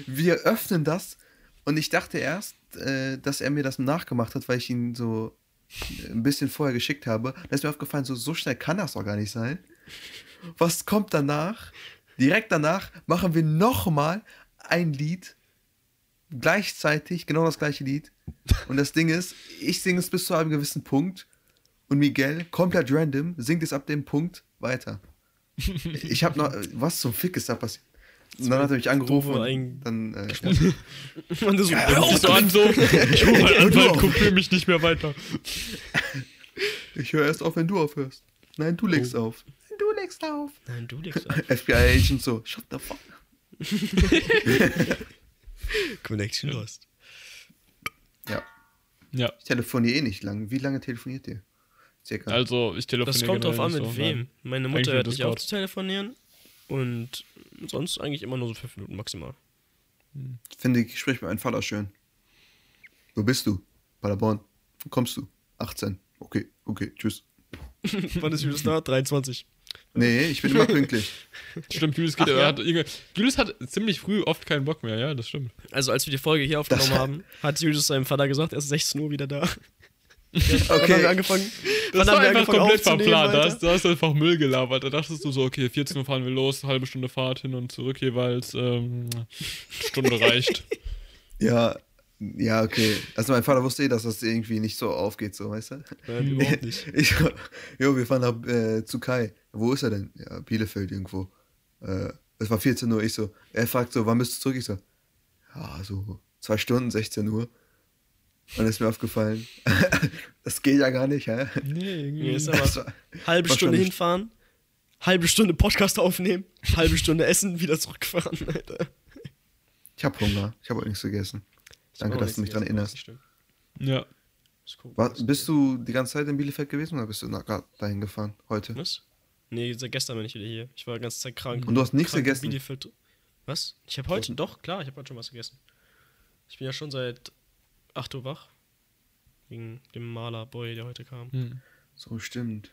Wir öffnen das und ich dachte erst, äh, dass er mir das nachgemacht hat, weil ich ihn so ein bisschen vorher geschickt habe. Da ist mir aufgefallen, so, so schnell kann das doch gar nicht sein. Was kommt danach? Direkt danach machen wir nochmal ein Lied. Gleichzeitig, genau das gleiche Lied. Und das Ding ist, ich singe es bis zu einem gewissen Punkt und Miguel, komplett random, singt es ab dem Punkt weiter. Ich habe noch, was zum Fick ist da passiert? Und dann hat er mich angerufen und dann, äh, Und du so, Ja, hör auf So an so, ich hol meinen Anwalt, kopier mich nicht mehr weiter. ich höre erst auf, wenn du aufhörst. Nein, du legst auf. Du legst auf. Nein, du legst auf. FBI-Agent so, shut the fuck. Connection lost. Ja, Ja, ich telefoniere eh nicht lang. Wie lange telefoniert ihr? Circa. also ich telefoniere Das kommt drauf an, mit so, wem. Meine Mutter hört nicht auf zu telefonieren. Und sonst eigentlich immer nur so fünf Minuten maximal. Finde ich, sprich mit meinem Vater schön. Wo bist du? Paderborn. Wo kommst du? 18. Okay, okay, tschüss. Wann ist Julius da? 23. Nee, ich bin immer pünktlich. Stimmt, Julius geht, Ach, ja. hat, Julius hat ziemlich früh oft keinen Bock mehr, ja, das stimmt. Also als wir die Folge hier aufgenommen Das- haben, hat Julius seinem Vater gesagt, er ist 16 Uhr wieder da. Okay. haben wir angefangen? Das war haben wir einfach komplett verplant. Da hast, da hast du einfach Müll gelabert. Da dachtest du so, okay, 14 Uhr fahren wir los, halbe Stunde Fahrt hin und zurück jeweils. Ähm, Stunde reicht. Ja, ja, okay. Also mein Vater wusste eh, dass das irgendwie nicht so aufgeht, so, weißt du? Nein, überhaupt nicht. Ich, jo, wir fahren nach, äh, zu Kai. Wo ist er denn? Ja, Bielefeld irgendwo. Äh, es war 14 Uhr. Ich so, er fragt so, wann bist du zurück? Ich so, ja, so zwei Stunden, 16 Uhr. Und dann ist mir aufgefallen, das geht ja gar nicht, hä? Nee, irgendwie. Ist aber war- halbe war Stunde hinfahren, halbe Stunde Podcast aufnehmen, halbe Stunde essen, wieder zurückfahren, Alter. Ich hab Hunger. Ich habe auch nichts gegessen. Danke, dass du mich dran erinnerst. Ja. War, bist du die ganze Zeit in Bielefeld gewesen oder bist du grad dahin gefahren heute? Was? Nee, seit gestern bin ich wieder hier. Ich war die ganze Zeit krank. Und du hast nichts gegessen? Bielefeld. Was? Ich habe heute, doch, klar, ich habe heute schon was gegessen. Ich bin ja schon seit 8 Uhr wach. Wegen dem Malerboy, der heute kam. Hm. So, stimmt.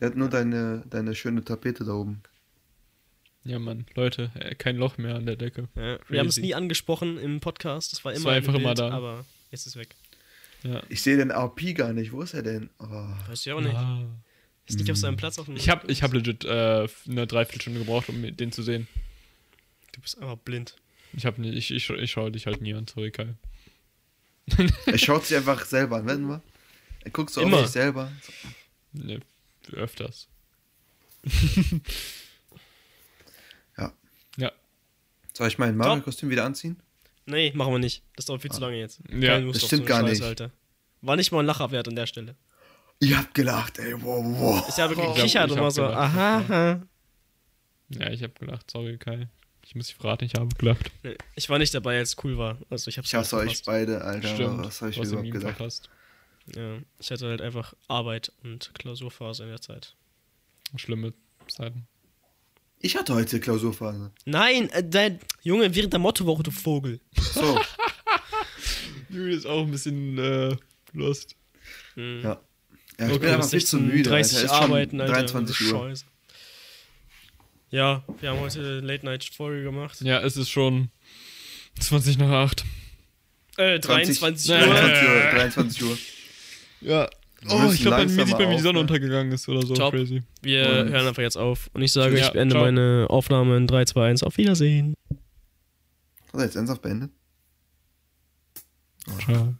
Der hat nur deine, deine schöne Tapete da oben. Ja, Mann. Leute, äh, kein Loch mehr an der Decke. Ja, wir haben es nie angesprochen im Podcast. Das war Es immer, war im einfach immer Bild, da. Aber jetzt ist es weg. Ja. Ich sehe den RP gar nicht. Wo ist er denn? Oh. Weiß ich auch nicht. Ah. Ist nicht auf seinem Platz auf dem Ich habe ich hab legit äh, eine Dreiviertelstunde gebraucht, um den zu sehen. Du bist einfach blind. Ich, hab ich, ich, ich schaue dich halt nie an, sorry, Kai. Er schaut sich einfach selber an, wenn wir. Er guckt so Immer. auf sich selber. Ne, öfters. Ja. Ja. Soll ich mein Mario-Kostüm wieder anziehen? Nee, machen wir nicht. Das dauert viel zu lange jetzt. Ja, das stimmt so gar Scheiße, nicht. Alter. War nicht mal ein Lacher wert an der Stelle. Ihr habt gelacht, ey. Wow, wow. Ich habe hab- gekichert ich und hab war so, gelacht. aha, aha. Ja, ich habe gedacht, sorry, Kai. Ich muss dich verraten, ich habe gelacht. Nee, ich war nicht dabei, als es cool war. Also ich hab's Ich hasse euch beide, Alter. Stimmt. Was habe ich du hast überhaupt gedacht? verpasst. Ja, ich hatte halt einfach Arbeit und Klausurphase in der Zeit. Schlimme Zeiten. Ich hatte heute Klausurphase. Nein, äh, dein Junge, während der Mottowoche, du Vogel. So, Juli ist auch ein bisschen äh, lost. Hm. ja. Ja, ich Okay, bin einfach viel zu müde. 30 Alter. Arbeiten, Alter. 23 Uhr. Scheiße. Ja, wir haben heute Late-Night-Folge gemacht. Ja, es ist schon 20 nach 8. Äh, 20 23 Uhr. 23 Uhr. 23 Uhr. Ja. Oh, ich glaube, mir sieht man, wie die Sonne ne? untergegangen ist oder so. Top. Crazy. Wir Und- hören einfach jetzt auf. Und ich sage, Ja, ich beende ciao. meine Aufnahme in 3, 2, 1. Auf Wiedersehen. Hat er jetzt ernsthaft beendet? Ciao.